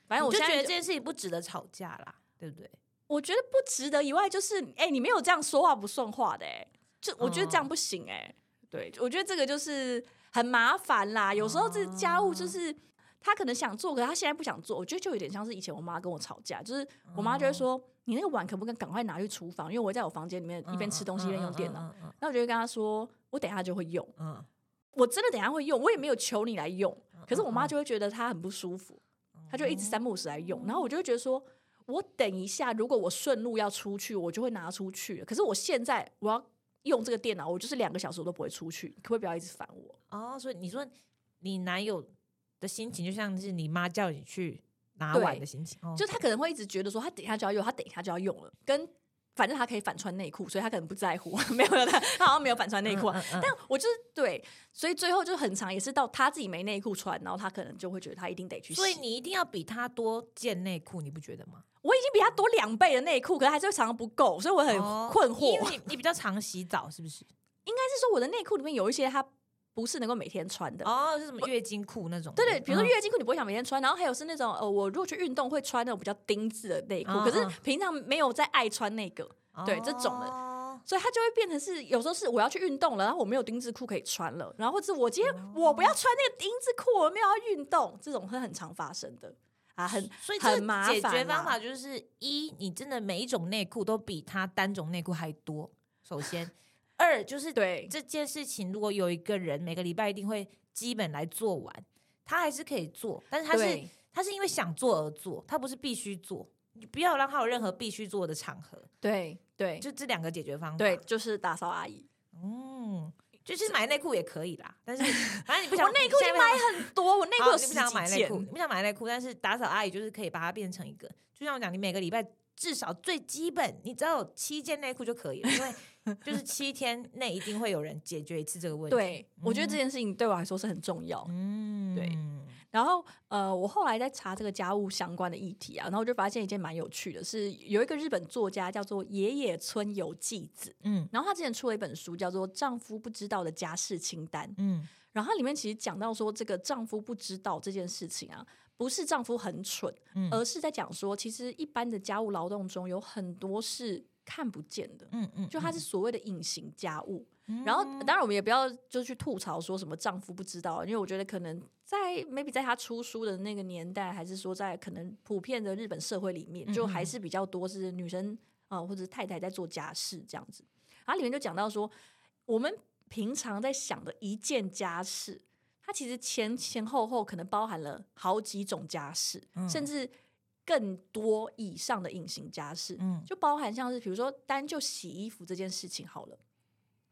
反正我就觉得这件事情不值得吵架啦，对不对？我觉得不值得以外，就是哎，你没有这样说话不算话的哎，就我觉得这样不行哎。对，我觉得这个就是很麻烦啦。有时候这家务就是。他可能想做，可是他现在不想做。我觉得就有点像是以前我妈跟我吵架，就是我妈就会说：“你那个碗可不可以赶快拿去厨房？”因为我在我房间里面一边吃东西一边用电脑。那我就会跟她说：“我等下就会用。”嗯，我真的等下会用，我也没有求你来用。可是我妈就会觉得她很不舒服，她就一直三不五时来用。然后我就会觉得说：“我等一下，如果我顺路要出去，我就会拿出去。可是我现在我要用这个电脑，我就是两个小时我都不会出去，可不可以不要一直烦我？”哦，所以你说你男友。的心情就像是你妈叫你去拿碗的心情，就他可能会一直觉得说他等一下就要用，他等一下就要用了，跟反正他可以反穿内裤，所以他可能不在乎，没有他他好像没有反穿内裤，但我就是对，所以最后就很长，也是到他自己没内裤穿，然后他可能就会觉得他一定得去洗，所以你一定要比他多件内裤，你不觉得吗？我已经比他多两倍的内裤，可是还是常常不够，所以我很困惑。因为你你比较常洗澡，是不是？应该是说我的内裤里面有一些他。不是能够每天穿的哦，是什么月经裤那种？对对，比如说月经裤，你不会想每天穿。然后还有是那种呃，我如果去运动会穿那种比较丁字的内裤，可是平常没有在爱穿那个，对这种的，所以它就会变成是有时候是我要去运动了，然后我没有丁字裤可以穿了，然后或者我今天我不要穿那个丁字裤，我没有要运动，这种会很常发生的啊，很所以很麻烦。解决方法就是一，你真的每一种内裤都比它单种内裤还多，首先。二就是对这件事情，如果有一个人每个礼拜一定会基本来做完，他还是可以做，但是他是他是因为想做而做，他不是必须做，你不要让他有任何必须做的场合。对对，就这两个解决方法。对，就是打扫阿姨。嗯，就是买内裤也可以啦，但是 反正你不想，我内裤你买很多，我内裤你不想买内裤，你不想买内裤，但是打扫阿姨就是可以把它变成一个，就像我讲，你每个礼拜至少最基本，你只要有七件内裤就可以了，因为。就是七天内一定会有人解决一次这个问题。对，我觉得这件事情对我来说是很重要。嗯，对。然后呃，我后来在查这个家务相关的议题啊，然后我就发现一件蛮有趣的，是有一个日本作家叫做野野村有纪子，嗯，然后他之前出了一本书叫做《丈夫不知道的家事清单》，嗯，然后它里面其实讲到说，这个丈夫不知道这件事情啊，不是丈夫很蠢，而是在讲说，其实一般的家务劳动中有很多是。看不见的，嗯嗯，就它是所谓的隐形家务。然后，当然我们也不要就去吐槽说什么丈夫不知道，因为我觉得可能在 maybe 在他出书的那个年代，还是说在可能普遍的日本社会里面，就还是比较多是女生啊或者太太在做家事这样子。它里面就讲到说，我们平常在想的一件家事，它其实前前后后可能包含了好几种家事，甚至。更多以上的隐形家事，嗯，就包含像是比如说单就洗衣服这件事情好了，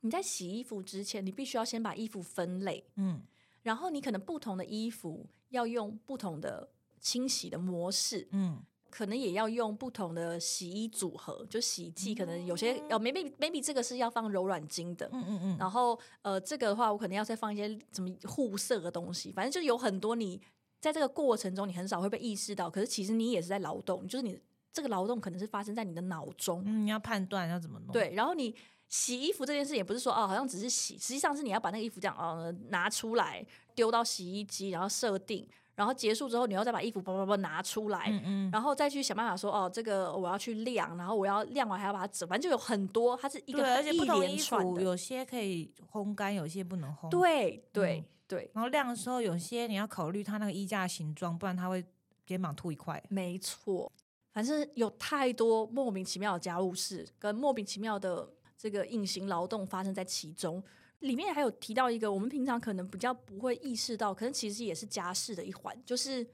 你在洗衣服之前，你必须要先把衣服分类，嗯，然后你可能不同的衣服要用不同的清洗的模式，嗯，可能也要用不同的洗衣组合，就洗衣剂可能有些哦 maybe maybe 这个是要放柔软巾的，嗯嗯嗯，然后呃这个的话我可能要再放一些什么护色的东西，反正就有很多你。在这个过程中，你很少会被意识到，可是其实你也是在劳动，就是你这个劳动可能是发生在你的脑中。嗯，你要判断要怎么弄。对，然后你洗衣服这件事也不是说哦，好像只是洗，实际上是你要把那个衣服这样哦拿出来，丢到洗衣机，然后设定，然后结束之后，你要再把衣服叭叭叭拿出来，嗯嗯，然后再去想办法说哦，这个我要去晾，然后我要晾完还要把它折，反正就有很多，它是一个而且不同衣服有些可以烘干，有些不能烘。对对。对，然后晾的时候，有些你要考虑它那个衣架形状，不然它会肩膀凸一块。没错，反正有太多莫名其妙的家务事跟莫名其妙的这个隐形劳动发生在其中。里面还有提到一个我们平常可能比较不会意识到，可能其实也是家事的一环，就是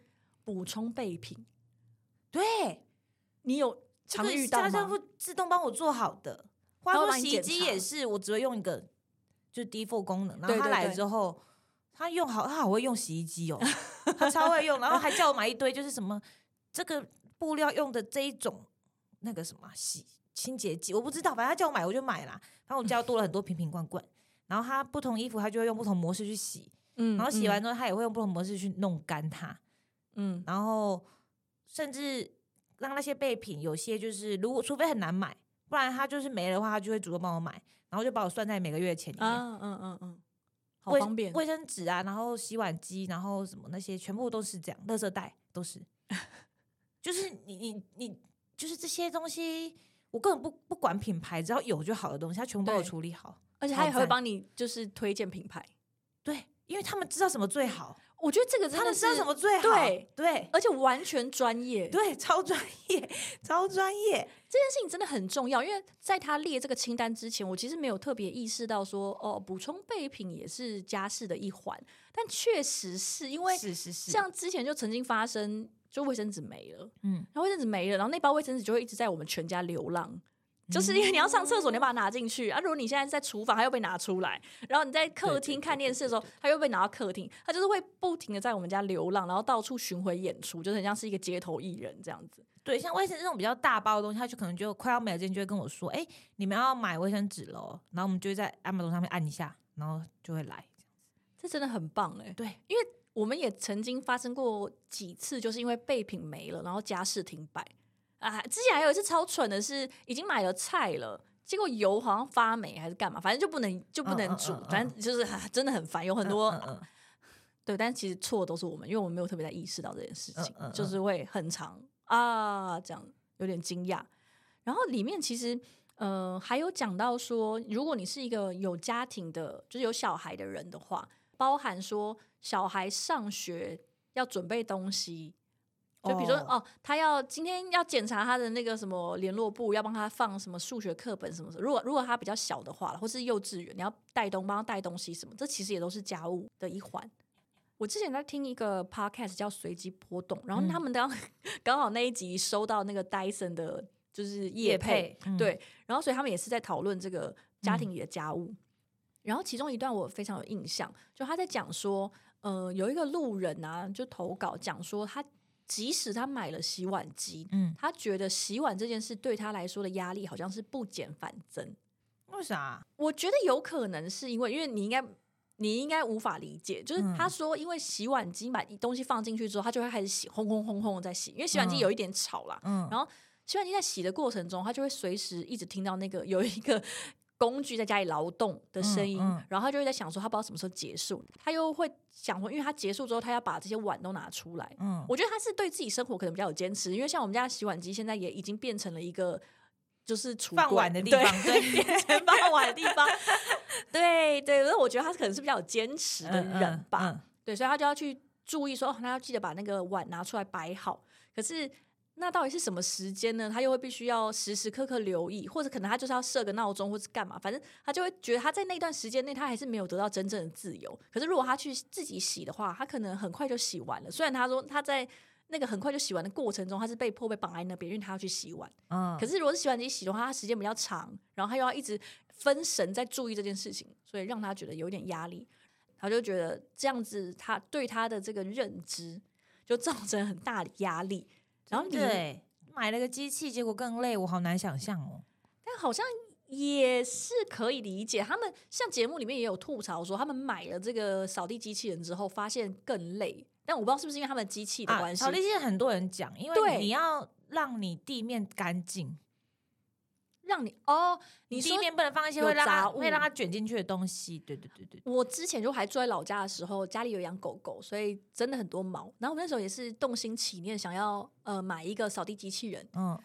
补充备品。对你有常遇到吗？自动帮我做好的，花说洗衣机也是，我只会用一个就是 default 功能，然后它来之后，他用好，他好会用洗衣机哦，他超会用，然后还叫我买一堆，就是什么这个布料用的这一种那个什么洗清洁剂，我不知道，反正他叫我买我就买啦。然后我家多了很多瓶瓶罐罐。然后他不同衣服，他就会用不同模式去洗，嗯，然后洗完之后，他也会用不同模式去弄干它，嗯，然后甚至让那些备品，有些就是如果除非很难买，不然他就是没了的话，他就会主动帮我买，然后就把我算在每个月的钱里面，嗯嗯嗯嗯，好方便，卫生纸啊，然后洗碗机，然后什么那些全部都是这样，垃圾袋都是，就是你你你就是这些东西，我根本不不管品牌，只要有就好的东西，他全部帮我处理好。而且他也会帮你，就是推荐品牌，对，因为他们知道什么最好。我觉得这个他们知道什么最好，对对，而且完全专业，对，超专业，超专业。这件事情真的很重要，因为在他列这个清单之前，我其实没有特别意识到说，哦，补充备品也是家事的一环。但确实是因为，是是是，像之前就曾经发生，就卫生纸没了，嗯，然后卫生纸没了，然后那包卫生纸就会一直在我们全家流浪。就是因为你要上厕所，你要把它拿进去啊。如果你现在在厨房，它又被拿出来；然后你在客厅看电视的时候，它又被拿到客厅。它就是会不停的在我们家流浪，然后到处巡回演出，就很像是一个街头艺人这样子。对，像卫生这种比较大包的东西，它就可能就快要没了，之前就会跟我说：“哎，你们要买卫生纸喽。”然后我们就会在 Amazon 上面按一下，然后就会来。这真的很棒哎！对，因为我们也曾经发生过几次，就是因为备品没了，然后家事停摆啊。之前还有一次超蠢的是，已经买了菜了。结果油好像发霉还是干嘛，反正就不能就不能煮，反正就是真的很烦，有很多 对，但其实错都是我们，因为我们没有特别在意识到这件事情，就是会很长啊，这样有点惊讶。然后里面其实呃还有讲到说，如果你是一个有家庭的，就是有小孩的人的话，包含说小孩上学要准备东西。就比如说哦，他要今天要检查他的那个什么联络部，要帮他放什么数学课本什么的。如果如果他比较小的话，或是幼稚园，你要带东帮他带东西什么，这其实也都是家务的一环。我之前在听一个 podcast 叫随机波动，然后他们刚 刚好那一集收到那个 Dyson 的，就是叶配，对，然后所以他们也是在讨论这个家庭里的家务。然后其中一段我非常有印象，就他在讲说，呃，有一个路人啊，就投稿讲说他。即使他买了洗碗机，嗯，他觉得洗碗这件事对他来说的压力好像是不减反增。为啥？我觉得有可能是因为，因为你应该，你应该无法理解，就是他说，因为洗碗机把东西放进去之后，他就会开始洗，轰轰轰轰在洗，因为洗碗机有一点吵啦，嗯，然后洗碗机在洗的过程中，他就会随时一直听到那个有一个。工具在家里劳动的声音，然后他就会在想说，他不知道什么时候结束，他又会想说，因为他结束之后，他要把这些碗都拿出来。嗯，我觉得他是对自己生活可能比较有坚持，因为像我们家洗碗机现在也已经变成了一个就是放碗的地方，对，变成放碗的地方。对 对，所以我觉得他可能是比较有坚持的人吧。对，所以他就要去注意说，他要记得把那个碗拿出来摆好。可是。那到底是什么时间呢？他又会必须要时时刻刻留意，或者可能他就是要设个闹钟，或是干嘛？反正他就会觉得他在那段时间内，他还是没有得到真正的自由。可是如果他去自己洗的话，他可能很快就洗完了。虽然他说他在那个很快就洗完的过程中，他是被迫被绑在那边，因为他要去洗碗。嗯。可是如果是洗碗机洗的话，他时间比较长，然后他又要一直分神在注意这件事情，所以让他觉得有点压力。他就觉得这样子，他对他的这个认知就造成很大的压力。然后你买了个机器，结果更累，我好难想象哦。但好像也是可以理解，他们像节目里面也有吐槽说，他们买了这个扫地机器人之后，发现更累。但我不知道是不是因为他们机器的关系。扫地机器人很多人讲，因为你要让你地面干净。让你哦，你地面不能放一些会让会让它卷进去的东西。对对对对，我之前就还住在老家的时候，家里有养狗狗，所以真的很多毛。然后我那时候也是动心起念，想要呃买一个扫地机器人。嗯，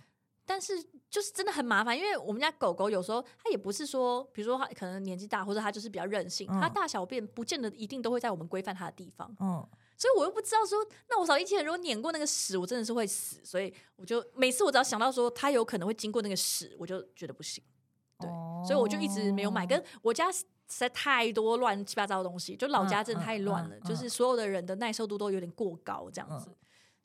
但是就是真的很麻烦，因为我们家狗狗有时候它也不是说，比如说它可能年纪大，或者它就是比较任性，它大小便不见得一定都会在我们规范它的地方。嗯，所以我又不知道说，那我扫地机器人如果碾过那个屎，我真的是会死。所以我就每次我只要想到说它有可能会经过那个屎，我就觉得不行。对，所以我就一直没有买。跟我家实在太多乱七八糟的东西，就老家真的太乱了，就是所有的人的耐受度都有点过高，这样子。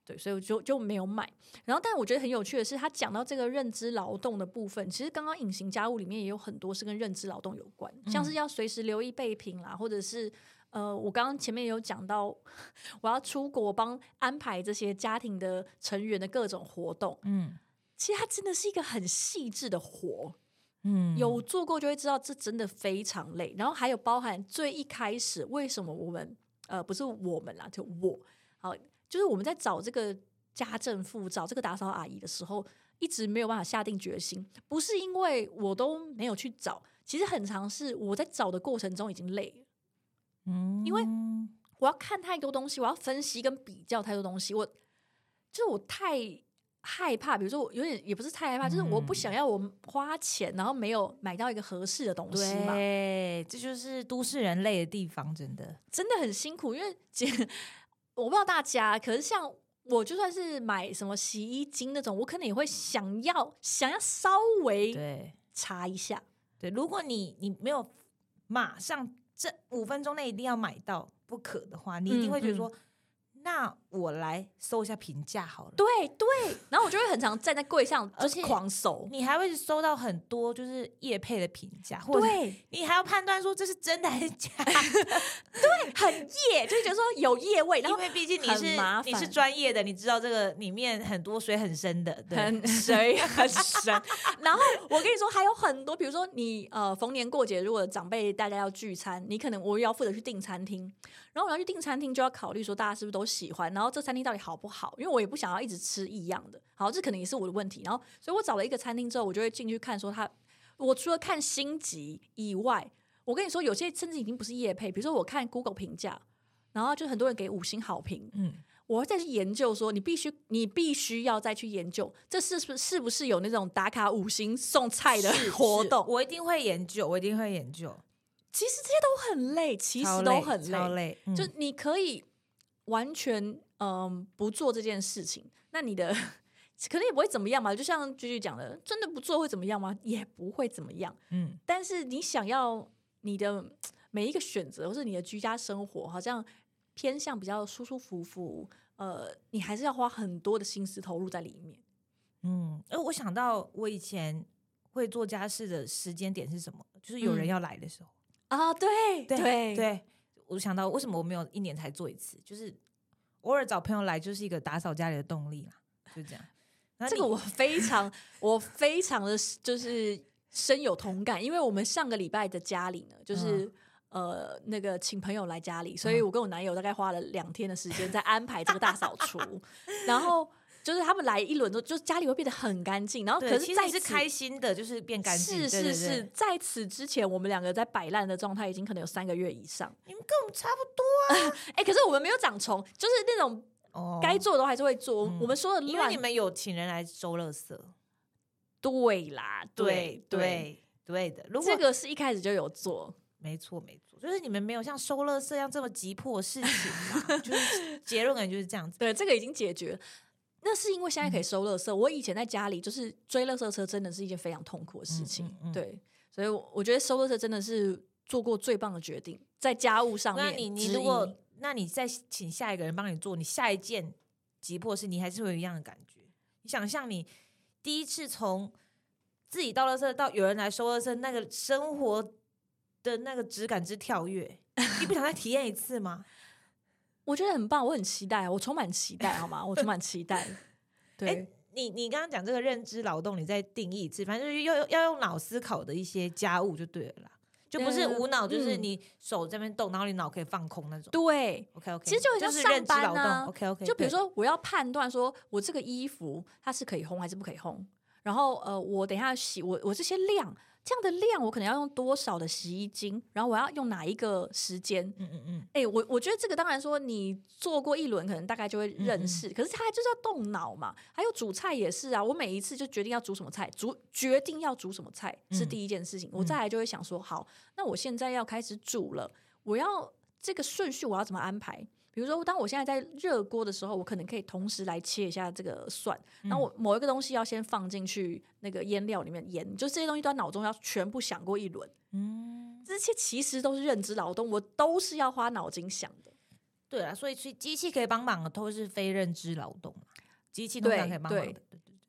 对，所以我就就没有买。然后，但我觉得很有趣的是，他讲到这个认知劳动的部分，其实刚刚隐形家务里面也有很多是跟认知劳动有关，像是要随时留意备品啦，或者是呃，我刚刚前面有讲到，我要出国帮安排这些家庭的成员的各种活动。嗯，其实它真的是一个很细致的活。嗯，有做过就会知道，这真的非常累。然后还有包含最一开始，为什么我们呃不是我们啦，就我好。就是我们在找这个家政妇、找这个打扫阿姨的时候，一直没有办法下定决心。不是因为我都没有去找，其实很长是我在找的过程中已经累了。嗯，因为我要看太多东西，我要分析跟比较太多东西，我就是我太害怕。比如说，我有点也不是太害怕，就是我不想要我花钱，然后没有买到一个合适的东西嘛。对，这就是都市人累的地方，真的真的很辛苦，因为 我不知道大家，可是像我，就算是买什么洗衣精那种，我可能也会想要想要稍微对查一下。对，如果你你没有马上这五分钟内一定要买到不可的话，你一定会觉得说。那我来搜一下评价好了。对对，然后我就会很常站在柜上，而且狂搜，你还会搜到很多就是叶配的评价，对，你还要判断说这是真的还是假的。对，很叶，就是觉得说有叶味，因为毕竟你是你是专业的，你知道这个里面很多水很深的，很水很深。然后我跟你说还有很多，比如说你呃逢年过节，如果长辈大家要聚餐，你可能我要负责去订餐厅。然后我要去订餐厅，就要考虑说大家是不是都喜欢，然后这餐厅到底好不好？因为我也不想要一直吃一样的。好，这可能也是我的问题。然后，所以我找了一个餐厅之后，我就会进去看说他。我除了看星级以外，我跟你说，有些甚至已经不是业配，比如说我看 Google 评价，然后就很多人给五星好评。嗯，我会再去研究说，你必须你必须要再去研究，这是不是是不是有那种打卡五星送菜的活动？我一定会研究，我一定会研究。其实这些都很累，其实都很累。就你可以完全嗯不做这件事情，那你的 可能也不会怎么样嘛。就像句句讲的，真的不做会怎么样吗？也不会怎么样。嗯，但是你想要你的 每一个选择，或是你的居家生活，好像偏向比较舒舒服服，呃，你还是要花很多的心思投入在里面。嗯，而我想到我以前会做家事的时间点是什么？就是有人要来的时候。啊，对对对，我想到为什么我没有一年才做一次，就是偶尔找朋友来，就是一个打扫家里的动力啦，就这样。这个我非常，我非常的就是深有同感，因为我们上个礼拜的家里呢，就是呃那个请朋友来家里，所以我跟我男友大概花了两天的时间在安排这个大扫除，然后。就是他们来一轮之后，就家里会变得很干净。然后，可是在是开心的，就是变干净。是是是，在此之前，我们两个在摆烂的状态已经可能有三个月以上。你们跟我们差不多啊！哎，可是我们没有长虫，就是那种该做的都还是会做。我们说的因为你们有请人来收垃圾。对啦，对对对的。如果这个是一开始就有做，没错没错，就是你们没有像收垃圾一样这么急迫的事情嘛。就是结论感觉就是这样子。对，这个已经解决。那是因为现在可以收垃圾。我以前在家里就是追垃圾车，真的是一件非常痛苦的事情。对，所以我觉得收垃圾真的是做过最棒的决定，在家务上面。那你你如果那你再请下一个人帮你做，你下一件急迫事，你还是会有一样的感觉。你想象你第一次从自己倒垃圾到有人来收垃圾，那个生活的那个质感之跳跃，你不想再体验一次吗？我觉得很棒，我很期待，我充满期待，好吗？我充满期待。对，你你刚刚讲这个认知劳动，你再定义一次，反正就是要要用脑思考的一些家务就对了啦，就不是无脑，就是你手这边动，然后你脑可以放空那种。对，OK OK，其实就像上班啊，OK OK。就比如说，我要判断说我这个衣服它是可以烘还是不可以烘，然后呃，我等一下洗我我这些量。这样的量，我可能要用多少的洗衣精？然后我要用哪一个时间？嗯嗯嗯。哎，我我觉得这个当然说，你做过一轮，可能大概就会认识。可是他就是要动脑嘛。还有煮菜也是啊，我每一次就决定要煮什么菜，煮决定要煮什么菜是第一件事情。我再来就会想说，好，那我现在要开始煮了，我要这个顺序我要怎么安排？比如说，当我现在在热锅的时候，我可能可以同时来切一下这个蒜，然后我某一个东西要先放进去那个腌料里面腌，就这些东西都在脑中要全部想过一轮。嗯，这些其实都是认知劳动，我都是要花脑筋想的。对啊，所以所以机器可以帮忙的都是非认知劳动机器通常可以帮忙的。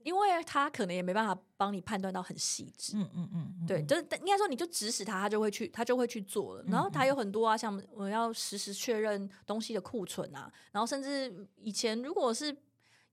因为他可能也没办法帮你判断到很细致，嗯嗯嗯，对，就是应该说你就指使他，他就会去，他就会去做了。然后他有很多啊，像我要实时确认东西的库存啊，然后甚至以前如果是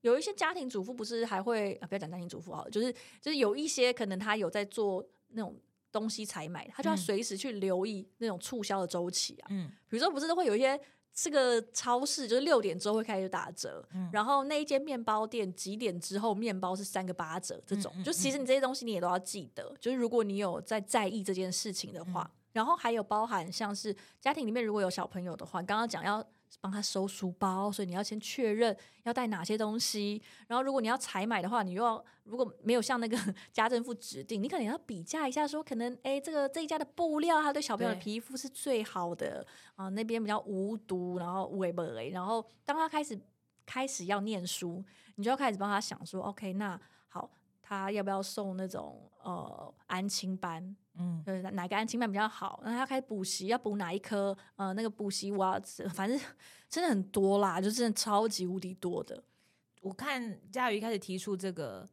有一些家庭主妇，不是还会啊，不要讲家庭主妇啊，就是就是有一些可能他有在做那种东西采买，他就要随时去留意那种促销的周期啊，嗯，比如说不是都会有一些。这个超市就是六点之后会开始打折，然后那一间面包店几点之后面包是三个八折，这种就其实你这些东西你也都要记得，就是如果你有在在意这件事情的话，然后还有包含像是家庭里面如果有小朋友的话，刚刚讲要。帮他收书包，所以你要先确认要带哪些东西。然后，如果你要采买的话，你又要如果没有像那个 家政妇指定，你可能要比价一下，说可能哎，这个这一家的布料，它对小朋友的皮肤是最好的啊，那边比较无毒，然后无味不然后，当他开始开始要念书，你就要开始帮他想说，OK，那好，他要不要送那种呃安亲班？嗯，就是哪个安亲班比较好？然后他开始补习，要补哪一科？呃，那个补习我要，反正真的很多啦，就真的超级无敌多的。我看佳瑜开始提出这个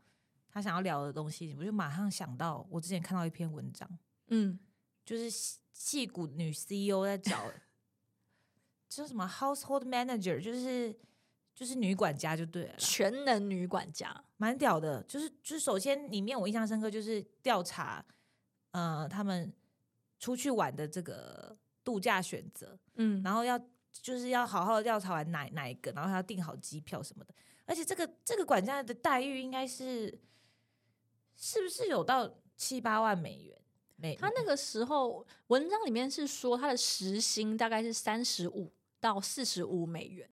他想要聊的东西，我就马上想到我之前看到一篇文章，嗯，就是戏骨女 CEO 在找叫什么 household manager，就是就是女管家就对了，全能女管家，蛮屌的。就是就是首先里面我印象深刻就是调查。呃，他们出去玩的这个度假选择，嗯，然后要就是要好好的调查完哪哪一个，然后还要订好机票什么的。而且这个这个管家的待遇应该是是不是有到七八万美元？美他那个时候文章里面是说他的时薪大概是三十五到四十五美元，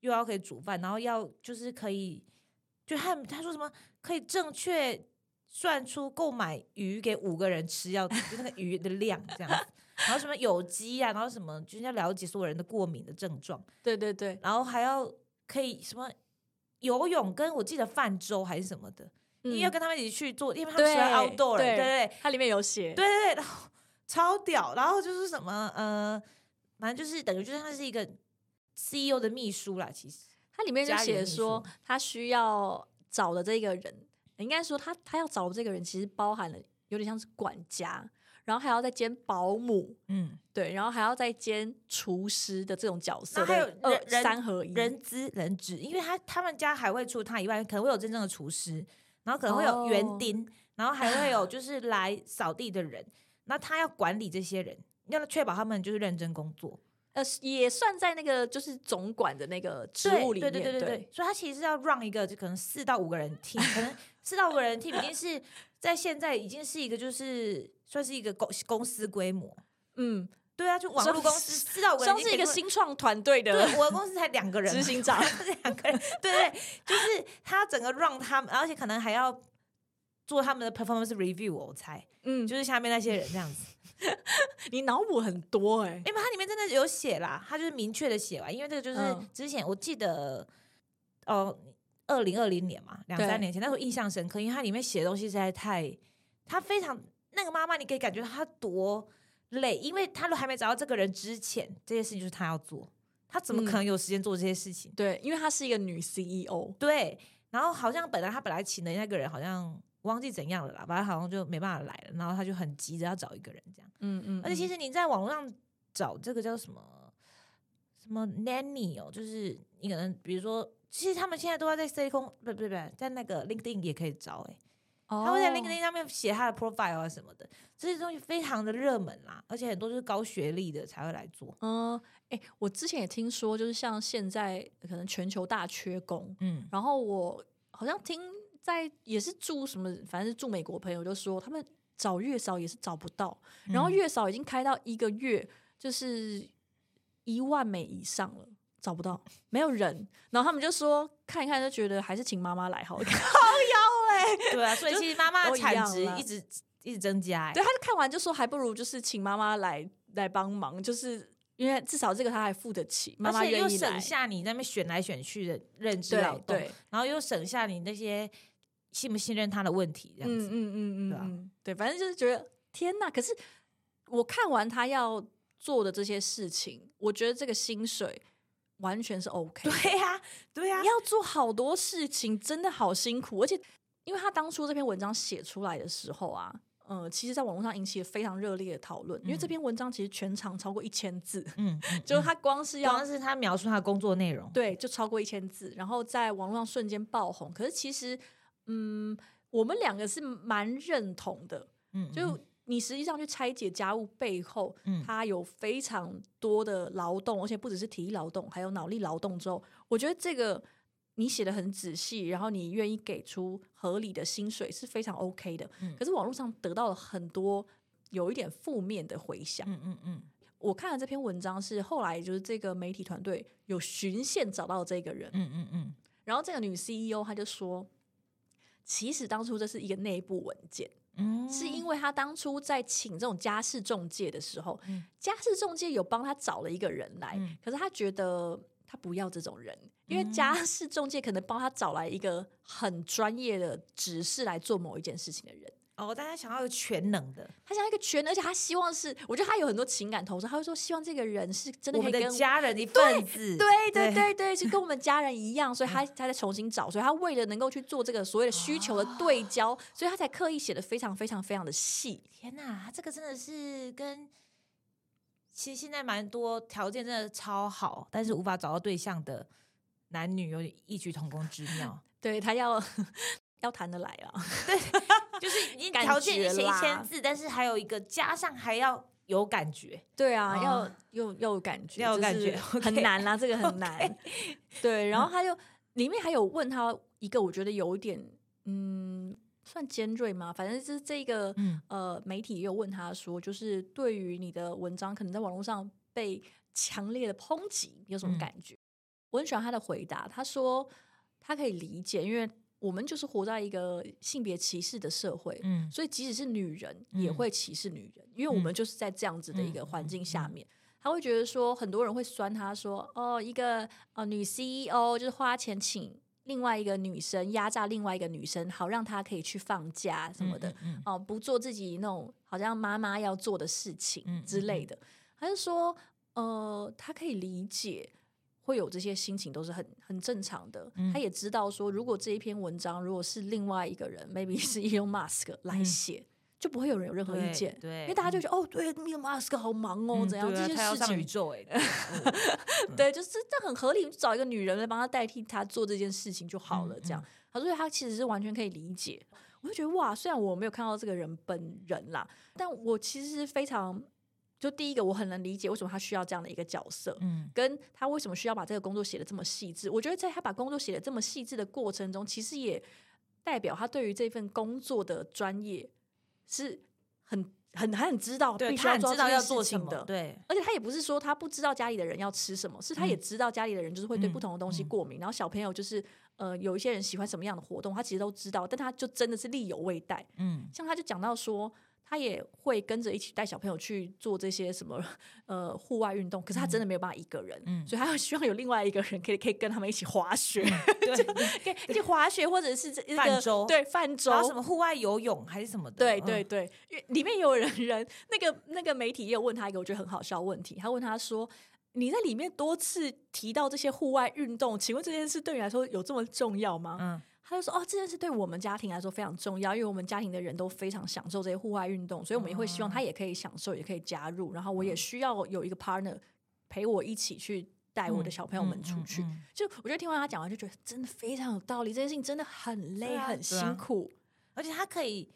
又要可以煮饭，然后要就是可以，就他他说什么可以正确。算出购买鱼给五个人吃要就那个鱼的量这样子，然后什么有机啊，然后什么就是要了解所有人的过敏的症状，对对对，然后还要可以什么游泳，跟我记得泛舟还是什么的，你要跟他们一起去做，因为他们喜欢 outdoor，对对，它里面有写，对。对对，然后超屌，然后就是什么呃，反正就是等于就是他是一个 CEO 的秘书啦，其实它里面就写说他需要找的这个人。应该说，他他要找的这个人其实包含了有点像是管家，然后还要再兼保姆，嗯，对，然后还要再兼厨师的这种角色，还有二三合一人资人质，因为他他们家还会除他以外，可能会有真正的厨师，然后可能会有园丁，然后还会有就是来扫地的人，那他要管理这些人，要确保他们就是认真工作。呃，也算在那个就是总管的那个职务里面，对对对对对。所以他其实要让一个就可能四到五个人 team，可能四到五个人 team 已经是在现在已经是一个就是算是一个公公司规模。嗯，对啊，就网络公司四到五个人是一个新创团队的。对，我的公司才两个人，执行长两个人。对对，就是他整个让他们，而且可能还要做他们的 performance review，我猜，嗯，就是下面那些人这样子。你脑补很多哎，因为它里面真的有写啦，它就是明确的写完，因为这个就是之前我记得，哦，二零二零年嘛，两三年前那时候印象深刻，因为它里面写的东西实在太，他非常那个妈妈，你可以感觉到她多累，因为她都还没找到这个人之前，这些事情就是她要做，她怎么可能有时间做这些事情？对，因为她是一个女 CEO，对，然后好像本来她本来请的那个人好像。忘记怎样了啦，反正好像就没办法来了，然后他就很急着要找一个人这样。嗯嗯。而且其实你在网络上找这个叫什么什么 nanny 哦，就是你可能比如说，其实他们现在都要在 C 空，不不不，在那个 LinkedIn 也可以招哎。哦。他会在 LinkedIn 上面写他的 profile 啊什么的，这些东西非常的热门啦，而且很多就是高学历的才会来做。嗯，哎，我之前也听说，就是像现在可能全球大缺工，嗯，然后我好像听。在也是住什么，反正是住美国朋友就说，他们找月嫂也是找不到，然后月嫂已经开到一个月就是一万美以上了，找不到，没有人。然后他们就说看一看，就觉得还是请妈妈来好，好妖哎，对啊，所以其实妈妈的产值一直一直增加。对，他就看完就说，还不如就是请妈妈来来帮忙，就是。因为至少这个他还付得起，妈妈愿意省下你那边选来选去的认知劳动，然后又省下你那些信不信任他的问题，这样子，嗯嗯嗯嗯，对，反正就是觉得天哪！可是我看完他要做的这些事情，我觉得这个薪水完全是 OK。对呀，对呀，要做好多事情，真的好辛苦，而且因为他当初这篇文章写出来的时候啊。呃，其实，在网络上引起了非常热烈的讨论，因为这篇文章其实全长超过一千字，嗯，就是他光是要，光是他描述他的工作内容，对，就超过一千字，然后在网络上瞬间爆红。可是其实，嗯，我们两个是蛮认同的，嗯，就你实际上去拆解家务背后，嗯，它有非常多的劳动，而且不只是体力劳动，还有脑力劳动之后，我觉得这个。你写的很仔细，然后你愿意给出合理的薪水是非常 OK 的。可是网络上得到了很多有一点负面的回响。嗯嗯嗯。我看了这篇文章，是后来就是这个媒体团队有循线找到这个人。嗯嗯嗯。然后这个女 CEO 她就说，其实当初这是一个内部文件，是因为他当初在请这种家事中介的时候，家事中介有帮他找了一个人来，可是他觉得。他不要这种人，因为家事中介可能帮他找来一个很专业的指示来做某一件事情的人。哦，大家想要一个全能的，他想要一个全能，而且他希望是，我觉得他有很多情感投射，他会说希望这个人是真的可以跟家人一份子，对对对对，是跟我们家人一样，所以他他在重新找，所以他为了能够去做这个所谓的需求的对焦，所以他才刻意写的非常非常非常的细。天哪，他这个真的是跟。其实现在蛮多条件真的超好，但是无法找到对象的男女有点异曲同工之妙。对他要 要谈得来啊，对，就是你条件写一千字，但是还有一个加上还要有感觉。对啊，要又要有感觉，要有感觉 很难啊，这个很 难。对，然后他就里面还有问他一个，我觉得有点嗯。算尖锐吗？反正就是这个呃，媒体也有问他说，就是对于你的文章可能在网络上被强烈的抨击，有什么感觉？我很喜欢他的回答，他说他可以理解，因为我们就是活在一个性别歧视的社会，嗯，所以即使是女人也会歧视女人，因为我们就是在这样子的一个环境下面，他会觉得说，很多人会酸他说，哦，一个呃女 CEO 就是花钱请。另外一个女生压榨另外一个女生，好让她可以去放假什么的，哦，不做自己那种好像妈妈要做的事情之类的。他就说，呃，他可以理解会有这些心情，都是很很正常的。他也知道说，如果这一篇文章如果是另外一个人，maybe 是 Elon Musk 来写。就不会有人有任何意见，对，因为大家就觉得哦，对，米马斯克好忙哦，怎样这些事情，宇宙哎，对，就是这很合理，找一个女人来帮他代替他做这件事情就好了，这样，他说他其实是完全可以理解。我就觉得哇，虽然我没有看到这个人本人啦，但我其实非常，就第一个我很能理解为什么他需要这样的一个角色，嗯，跟他为什么需要把这个工作写的这么细致。我觉得在他把工作写的这么细致的过程中，其实也代表他对于这份工作的专业。是很很他很知道，必须要知道要做什么的，对。而且他也不是说他不知道家里的人要吃什么，是他也知道家里的人就是会对不同的东西过敏，然后小朋友就是呃有一些人喜欢什么样的活动，他其实都知道，但他就真的是力有未逮。嗯，像他就讲到说。他也会跟着一起带小朋友去做这些什么呃户外运动，可是他真的没有办法一个人，所以他希望有另外一个人可以可以跟他们一起滑雪，对，一起滑雪或者是这泛舟，对泛舟，什么户外游泳还是什么的，对对对，里面有人人那个那个媒体也有问他一个我觉得很好笑问题，他问他说你在里面多次提到这些户外运动，请问这件事对你来说有这么重要吗？嗯。他就说：“哦，这件事对我们家庭来说非常重要，因为我们家庭的人都非常享受这些户外运动，所以我们也会希望他也可以享受，也可以加入。然后我也需要有一个 partner 陪我一起去带我的小朋友们出去。就我觉得听完他讲完，就觉得真的非常有道理。这件事情真的很累，很辛苦，而且他可以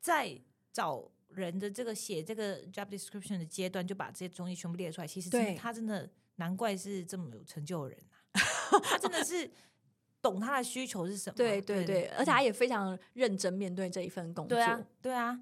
在找人的这个写这个 job description 的阶段就把这些东西全部列出来。其实他真的难怪是这么有成就的人啊！他真的是。”懂他的需求是什么。对对对，而且他也非常认真面对这一份工作。对啊，对啊，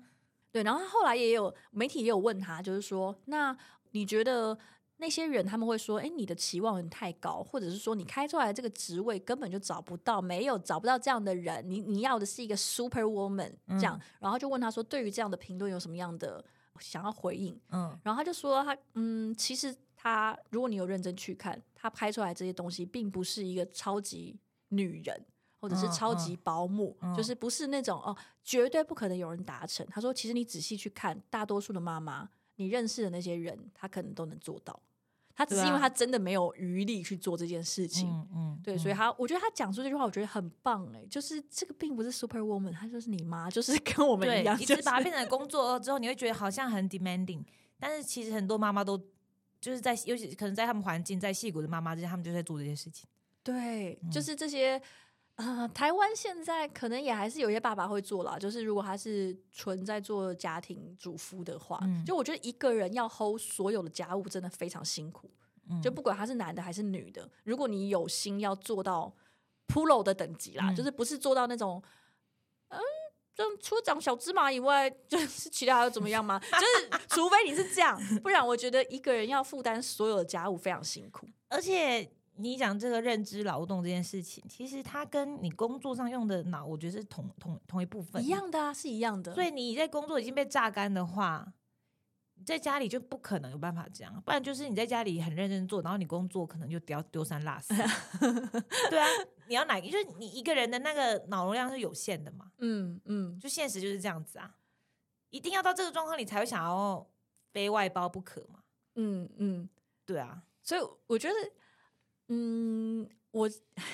对。然后他后来也有媒体也有问他，就是说，那你觉得那些人他们会说，哎，你的期望很太高，或者是说你开出来的这个职位根本就找不到，没有找不到这样的人，你你要的是一个 super woman 这样。然后就问他说，对于这样的评论有什么样的想要回应？嗯，然后他就说他嗯，其实。他，如果你有认真去看，他拍出来这些东西，并不是一个超级女人，或者是超级保姆，就是不是那种哦，绝对不可能有人达成。他说，其实你仔细去看，大多数的妈妈，你认识的那些人，他可能都能做到。他只是因为他真的没有余力去做这件事情。嗯，对，所以他，我觉得他讲出这句话，我觉得很棒哎，就是这个并不是 super woman，他就是你妈，就是 跟我们一样，一直把它变成工作之后，你会觉得好像很 demanding，但是其实很多妈妈都。就是在，尤其可能在他们环境，在戏骨的妈妈之间，他们就在做这些事情。对，就是这些。呃，台湾现在可能也还是有些爸爸会做啦，就是如果他是纯在做家庭主妇的话，就我觉得一个人要 hold 所有的家务，真的非常辛苦。就不管他是男的还是女的，如果你有心要做到 pro 的等级啦，就是不是做到那种，嗯。就除了长小芝麻以外，就是其他还有怎么样吗？就是 除非你是这样，不然我觉得一个人要负担所有的家务非常辛苦。而且你讲这个认知劳动这件事情，其实它跟你工作上用的脑，我觉得是同同同一部分，一样的啊，是一样的。所以你在工作已经被榨干的话。在家里就不可能有办法这样，不然就是你在家里很认真做，然后你工作可能就丢丢三落四。对啊，你要哪？就是你一个人的那个脑容量是有限的嘛。嗯嗯，就现实就是这样子啊，一定要到这个状况你才会想要背外包不可嘛。嗯嗯，对啊，所以我觉得，嗯，我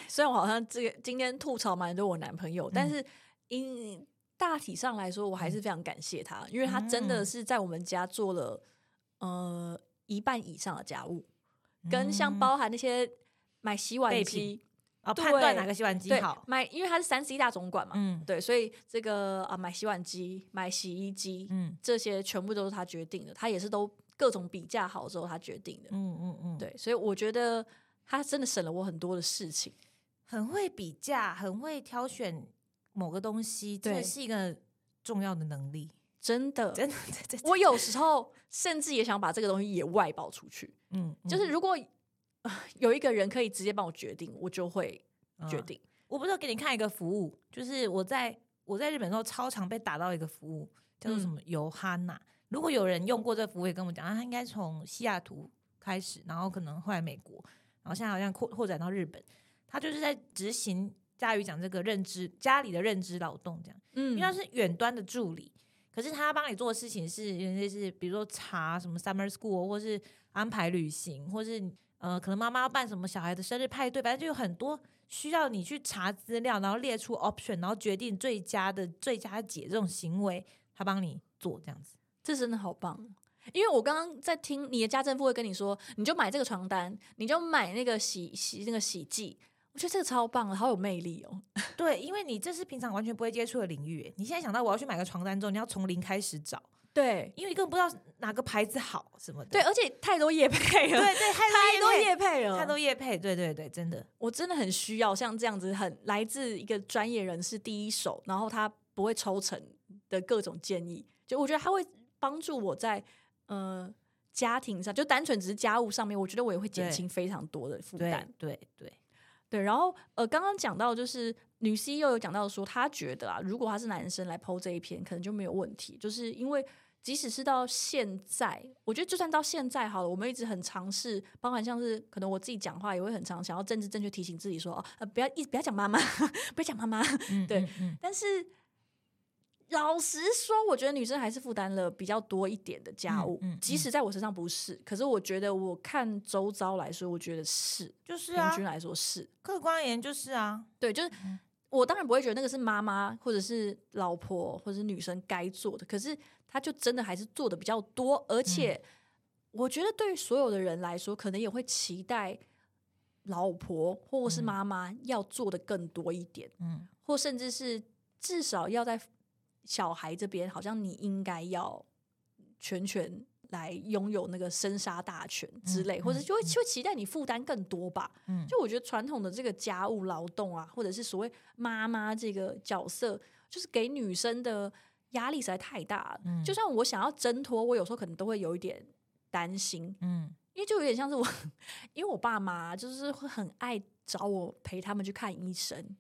虽然我好像这个今天吐槽蛮多我男朋友，但是因。大体上来说，我还是非常感谢他，因为他真的是在我们家做了呃一半以上的家务，跟像包含那些买洗碗机啊，判断哪个洗碗机好。买，因为他是三 C 大总管嘛，嗯，对，所以这个啊买洗碗机、买洗衣机，嗯，这些全部都是他决定的，他也是都各种比价好之后他决定的，嗯嗯嗯，对，所以我觉得他真的省了我很多的事情，很会比价，很会挑选。某个东西真的是一个重要的能力，真的，真的。我有时候甚至也想把这个东西也外包出去。嗯，就是如果有一个人可以直接帮我决定，我就会决定。我不是给你看一个服务，就是我在我在日本时候超常被打到一个服务，叫做什么尤哈娜。如果有人用过这服务，也跟我讲，他应该从西雅图开始，然后可能后来美国，然后现在好像扩扩展到日本。他就是在执行。佳宇讲这个认知家里的认知劳动，这样，嗯，因为他是远端的助理，可是他帮你做的事情是，有些是比如说查什么 summer school，或是安排旅行，或是呃，可能妈妈要办什么小孩的生日派对，反正就有很多需要你去查资料，然后列出 option，然后决定最佳的最佳解这种行为，他帮你做这样子，这真的好棒。因为我刚刚在听你的家政妇会跟你说，你就买这个床单，你就买那个洗洗那个洗剂。我觉得这个超棒，好有魅力哦。对，因为你这是平常完全不会接触的领域，你现在想到我要去买个床单之后，你要从零开始找。对，因为你根本不知道哪个牌子好什么的。对，而且太多叶配了。对对，太多叶配了，太多叶配。对对对，真的，我真的很需要像这样子，很来自一个专业人士第一手，然后他不会抽成的各种建议。就我觉得他会帮助我在呃家庭上，就单纯只是家务上面，我觉得我也会减轻非常多的负担。对对。对，然后呃，刚刚讲到就是女 C 又有讲到说，她觉得啊，如果她是男生来剖这一篇，可能就没有问题。就是因为即使是到现在，我觉得就算到现在好了，我们一直很尝试，包含像是可能我自己讲话也会很常想要政治正确提醒自己说，呃，不要一不要讲妈妈，不要讲妈妈，对，但是。老实说，我觉得女生还是负担了比较多一点的家务，即使在我身上不是，可是我觉得我看周遭来说，我觉得是，就是平均来说是，客观而言就是啊，对，就是我当然不会觉得那个是妈妈或者是老婆或者是女生该做的，可是她就真的还是做的比较多，而且我觉得对于所有的人来说，可能也会期待老婆或者是妈妈要做的更多一点，嗯，或甚至是至少要在。小孩这边好像你应该要全权来拥有那个生杀大权之类，或者就会就会期待你负担更多吧。嗯，就我觉得传统的这个家务劳动啊，或者是所谓妈妈这个角色，就是给女生的压力实在太大了。嗯，就算我想要挣脱，我有时候可能都会有一点担心。嗯，因为就有点像是我，因为我爸妈就是会很爱找我陪他们去看医生。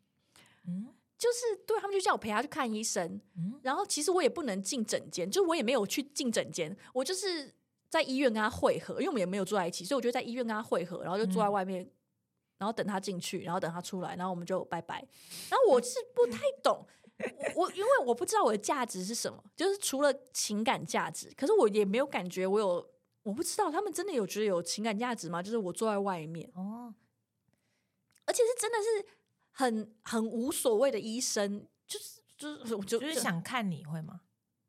嗯。就是对他们就叫我陪他去看医生，然后其实我也不能进诊间，就我也没有去进诊间，我就是在医院跟他会合，因为我们也没有住在一起，所以我就在医院跟他会合，然后就坐在外面，然后等他进去，然后等他出来，然后我们就拜拜。然后我是不太懂，我因为我不知道我的价值是什么，就是除了情感价值，可是我也没有感觉我有，我不知道他们真的有觉得有情感价值吗？就是我坐在外面哦，而且是真的是。很很无所谓的医生，就是就是我就是想看你会吗？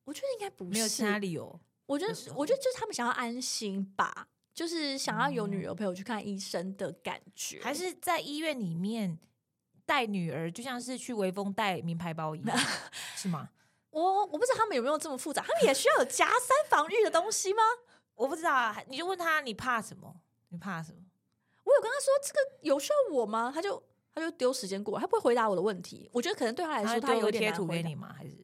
我觉得应该不是，没有其他理由。我觉得我觉得就是他们想要安心吧，就是想要有女儿陪我去看医生的感觉，还是在医院里面带女儿，就像是去微风带名牌包一样，是吗？我我不知道他们有没有这么复杂，他们也需要有夹三防御的东西吗？我不知道啊，你就问他你怕什么？你怕什么？我有跟他说这个有需要我吗？他就。他就丢时间过，他不会回答我的问题。我觉得可能对他来说，他有点贴图给你吗？还是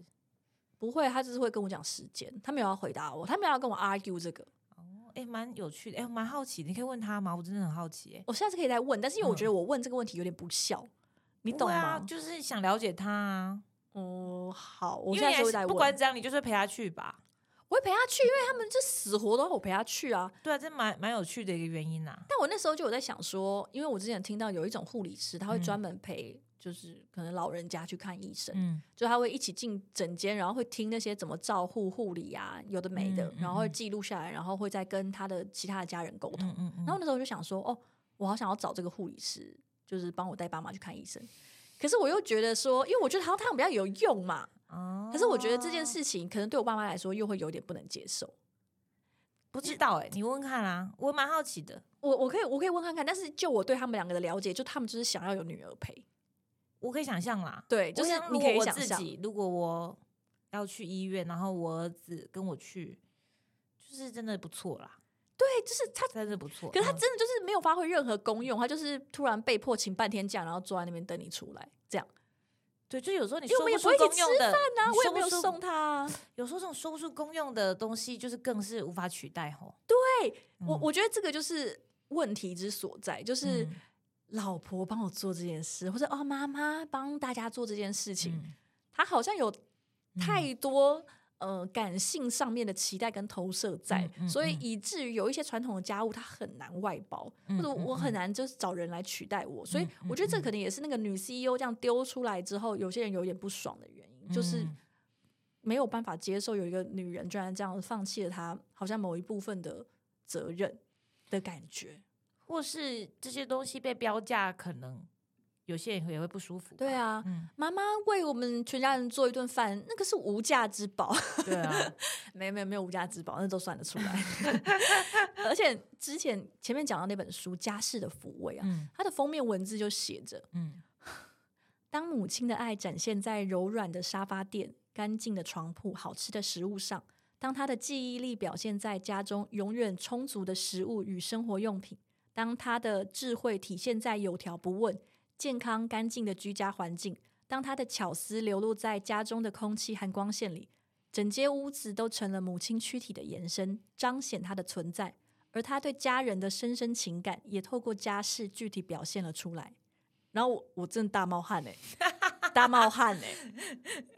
不会？他只是会跟我讲时间，他没有要回答我，他没有要跟我 argue 这个。哦，哎，蛮有趣的，哎，蛮好奇，你可以问他吗？我真的很好奇。哎，我下次可以再问，但是因为我觉得我问这个问题有点不孝，你懂吗？就是想了解他啊。哦，好，我现在会再问。不管怎样，你就是陪他去吧。我会陪他去，因为他们就死活都要我陪他去啊。对啊，这蛮蛮有趣的一个原因呐。但我那时候就有在想说，因为我之前听到有一种护理师，他会专门陪，就是可能老人家去看医生，嗯，就他会一起进诊间，然后会听那些怎么照护护理啊，有的没的，然后会记录下来，然后会再跟他的其他的家人沟通。嗯嗯。然后那时候我就想说，哦，我好想要找这个护理师，就是帮我带爸妈去看医生。可是我又觉得说，因为我觉得好像他们比较有用嘛。哦，可是我觉得这件事情可能对我爸妈来说又会有点不能接受，不知道哎，你问看啊，我蛮好奇的，我我可以我可以问看看，但是就我对他们两个的了解，就他们就是想要有女儿陪，我可以想象啦，对，就是你可以想象，如果我要去医院，然后我儿子跟我去，就是真的不错啦，对，就是他真的不错，可是他真的就是没有发挥任何功用，他就是突然被迫请半天假，然后坐在那边等你出来，这样。对，就有时候你说不出公用的，我也没有送他。有时候这种说不出公用的东西，就是更是无法取代吼。对我，我觉得这个就是问题之所在，就是老婆帮我做这件事，或者哦妈妈帮大家做这件事情，他好像有太多。呃，感性上面的期待跟投射在，所以以至于有一些传统的家务，它很难外包，或者我很难就是找人来取代我。所以我觉得这可能也是那个女 CEO 这样丢出来之后，有些人有点不爽的原因，就是没有办法接受有一个女人居然这样放弃了她好像某一部分的责任的感觉，或是这些东西被标价可能。有些人也会不舒服。对啊，妈妈为我们全家人做一顿饭，那个是无价之宝。对啊，没有没有没有无价之宝，那都算得出来。而且之前前面讲到那本书《家事的抚慰》啊，它的封面文字就写着：嗯，当母亲的爱展现在柔软的沙发垫、干净的床铺、好吃的食物上；当她的记忆力表现在家中永远充足的食物与生活用品；当她的智慧体现在有条不紊。健康干净的居家环境，当他的巧思流露在家中的空气和光线里，整间屋子都成了母亲躯体的延伸，彰显她的存在。而他对家人的深深情感，也透过家事具体表现了出来。然后我我真的大冒汗哎，大冒汗哎，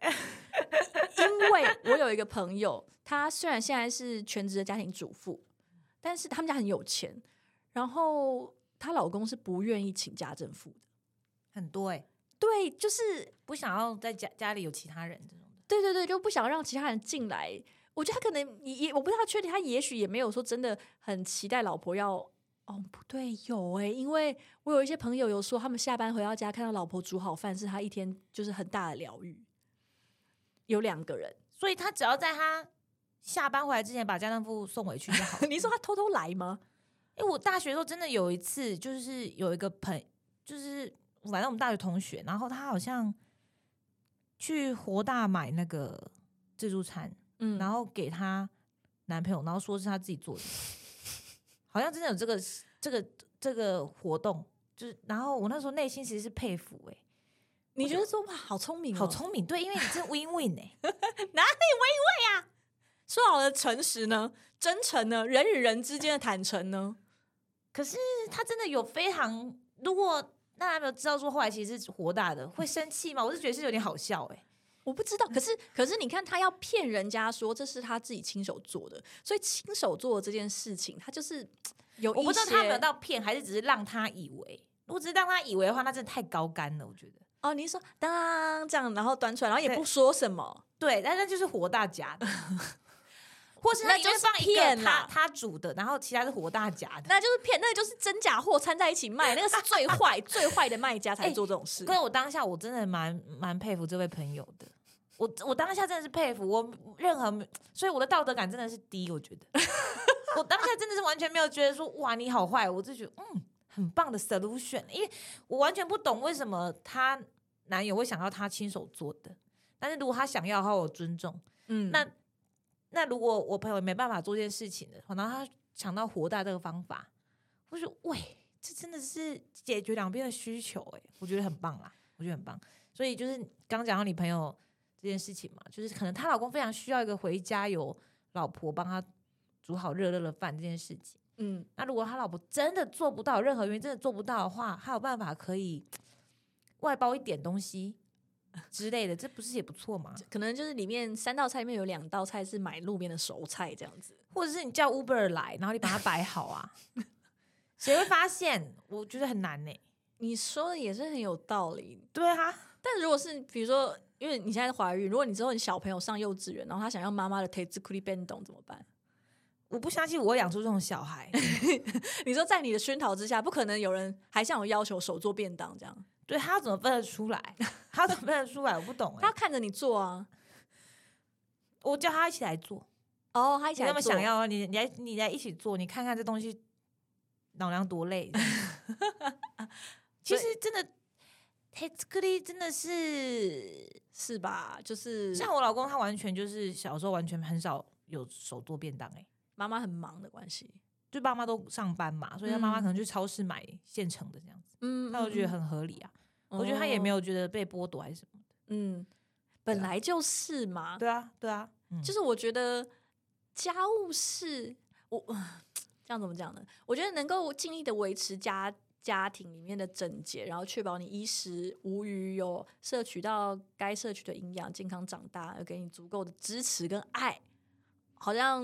因为我有一个朋友，她虽然现在是全职的家庭主妇，但是他们家很有钱，然后她老公是不愿意请家政妇的。很多哎，对，就是不想要在家家里有其他人这种的。对对对，就不想让其他人进来。我觉得他可能也，我不知道确定，他也许也没有说真的很期待老婆要。哦，不对，有哎，因为我有一些朋友有说，他们下班回到家看到老婆煮好饭，是他一天就是很大的疗愈。有两个人，所以他只要在他下班回来之前把家政妇送回去就好。你说他偷偷来吗？哎，我大学时候真的有一次，就是有一个朋，就是。反正我们大学同学，然后他好像去活大买那个自助餐，嗯，然后给他男朋友，然后说是他自己做的，好像真的有这个这个这个活动，就是然后我那时候内心其实是佩服哎，你觉得说哇好聪明，好聪明，对，因为你是 win win 哎，哪里 win win 啊？说好的诚实呢？真诚呢？人与人之间的坦诚呢？可是他真的有非常，如果那有没有知道说后来其实是活大的，会生气吗？我是觉得是有点好笑哎。我不知道，可是可是你看，他要骗人家说这是他自己亲手做的，所以亲手做的这件事情，他就是有我不知道他有没有到骗，还是只是让他以为。如果只是让他以为的话，那真的太高干了，我觉得。哦，你说当这样，然后端出来，然后也不说什么，对，但那就是活大假的，或是那就是放一个他他煮的，然后其他是活大假的，那就是骗，那就是真假货掺在一起卖，那个是最坏 最坏的卖家才做这种事。可是我当下我真的蛮蛮佩服这位朋友的。我我当下真的是佩服我，任何所以我的道德感真的是低，我觉得。我当下真的是完全没有觉得说哇你好坏，我就觉得嗯很棒的 solution，因为我完全不懂为什么她男友会想要她亲手做的，但是如果他想要的话，我尊重，嗯，那那如果我朋友没办法做这件事情的，然后他想到活大这个方法，我说喂，这真的是解决两边的需求，哎，我觉得很棒啦，我觉得很棒，所以就是刚讲到你朋友。这件事情嘛，就是可能她老公非常需要一个回家有老婆帮他煮好热热的饭这件事情。嗯，那如果他老婆真的做不到，任何原因真的做不到的话，他有办法可以外包一点东西 之类的，这不是也不错吗？可能就是里面三道菜里面有两道菜是买路边的熟菜这样子，或者是你叫 Uber 来，然后你把它摆好啊，谁会发现？我觉得很难呢。你说的也是很有道理，对啊。但如果是比如说。因为你现在怀孕，如果你之后你小朋友上幼稚园，然后他想要妈妈的 taste c u l i b e n d 怎么办？我不相信我会养出这种小孩。你说在你的熏陶之下，不可能有人还向我要求手做便当这样。对他怎么分得出来？他怎么分得出来？我不懂。他看着你做啊，我叫他一起来做。哦，他一起来做。那么想要你，你来，你来一起做，你看看这东西老娘多累。其实真的。黑克力真的是是吧？就是像我老公，他完全就是小时候完全很少有手做便当哎，妈妈很忙的关系，就爸妈都上班嘛，所以他妈妈可能去超市买现成的这样子，嗯，那我觉得很合理啊。我觉得他也没有觉得被剥夺还是什么的，嗯，本来就是嘛，对啊，对啊，就是我觉得家务事，我这样怎么讲呢？我觉得能够尽力的维持家。家庭里面的整洁，然后确保你衣食无余，有摄取到该摄取的营养，健康长大，有给你足够的支持跟爱，好像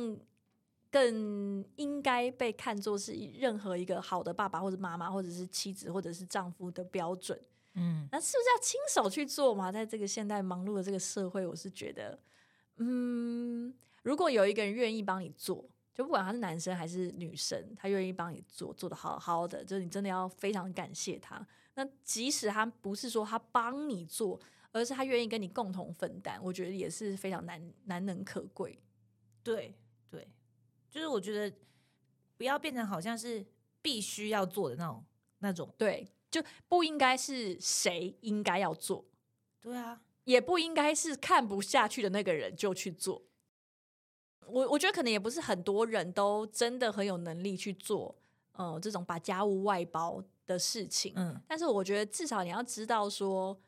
更应该被看作是任何一个好的爸爸或者妈妈，或者是妻子或者是丈夫的标准。嗯，那是不是要亲手去做嘛？在这个现代忙碌的这个社会，我是觉得，嗯，如果有一个人愿意帮你做。就不管他是男生还是女生，他愿意帮你做，做的好好的，就是你真的要非常感谢他。那即使他不是说他帮你做，而是他愿意跟你共同分担，我觉得也是非常难难能可贵。对对，就是我觉得不要变成好像是必须要做的那种那种，对，就不应该是谁应该要做，对啊，也不应该是看不下去的那个人就去做。我我觉得可能也不是很多人都真的很有能力去做，呃，这种把家务外包的事情。嗯，但是我觉得至少你要知道说，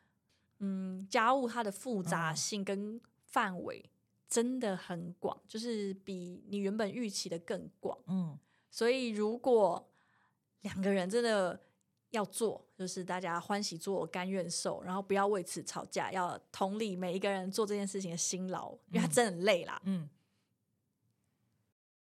嗯，家务它的复杂性跟范围真的很广，就是比你原本预期的更广。嗯，所以如果两个人真的要做，就是大家欢喜做，甘愿受，然后不要为此吵架，要同理每一个人做这件事情的辛劳，因为他真的很累啦。嗯。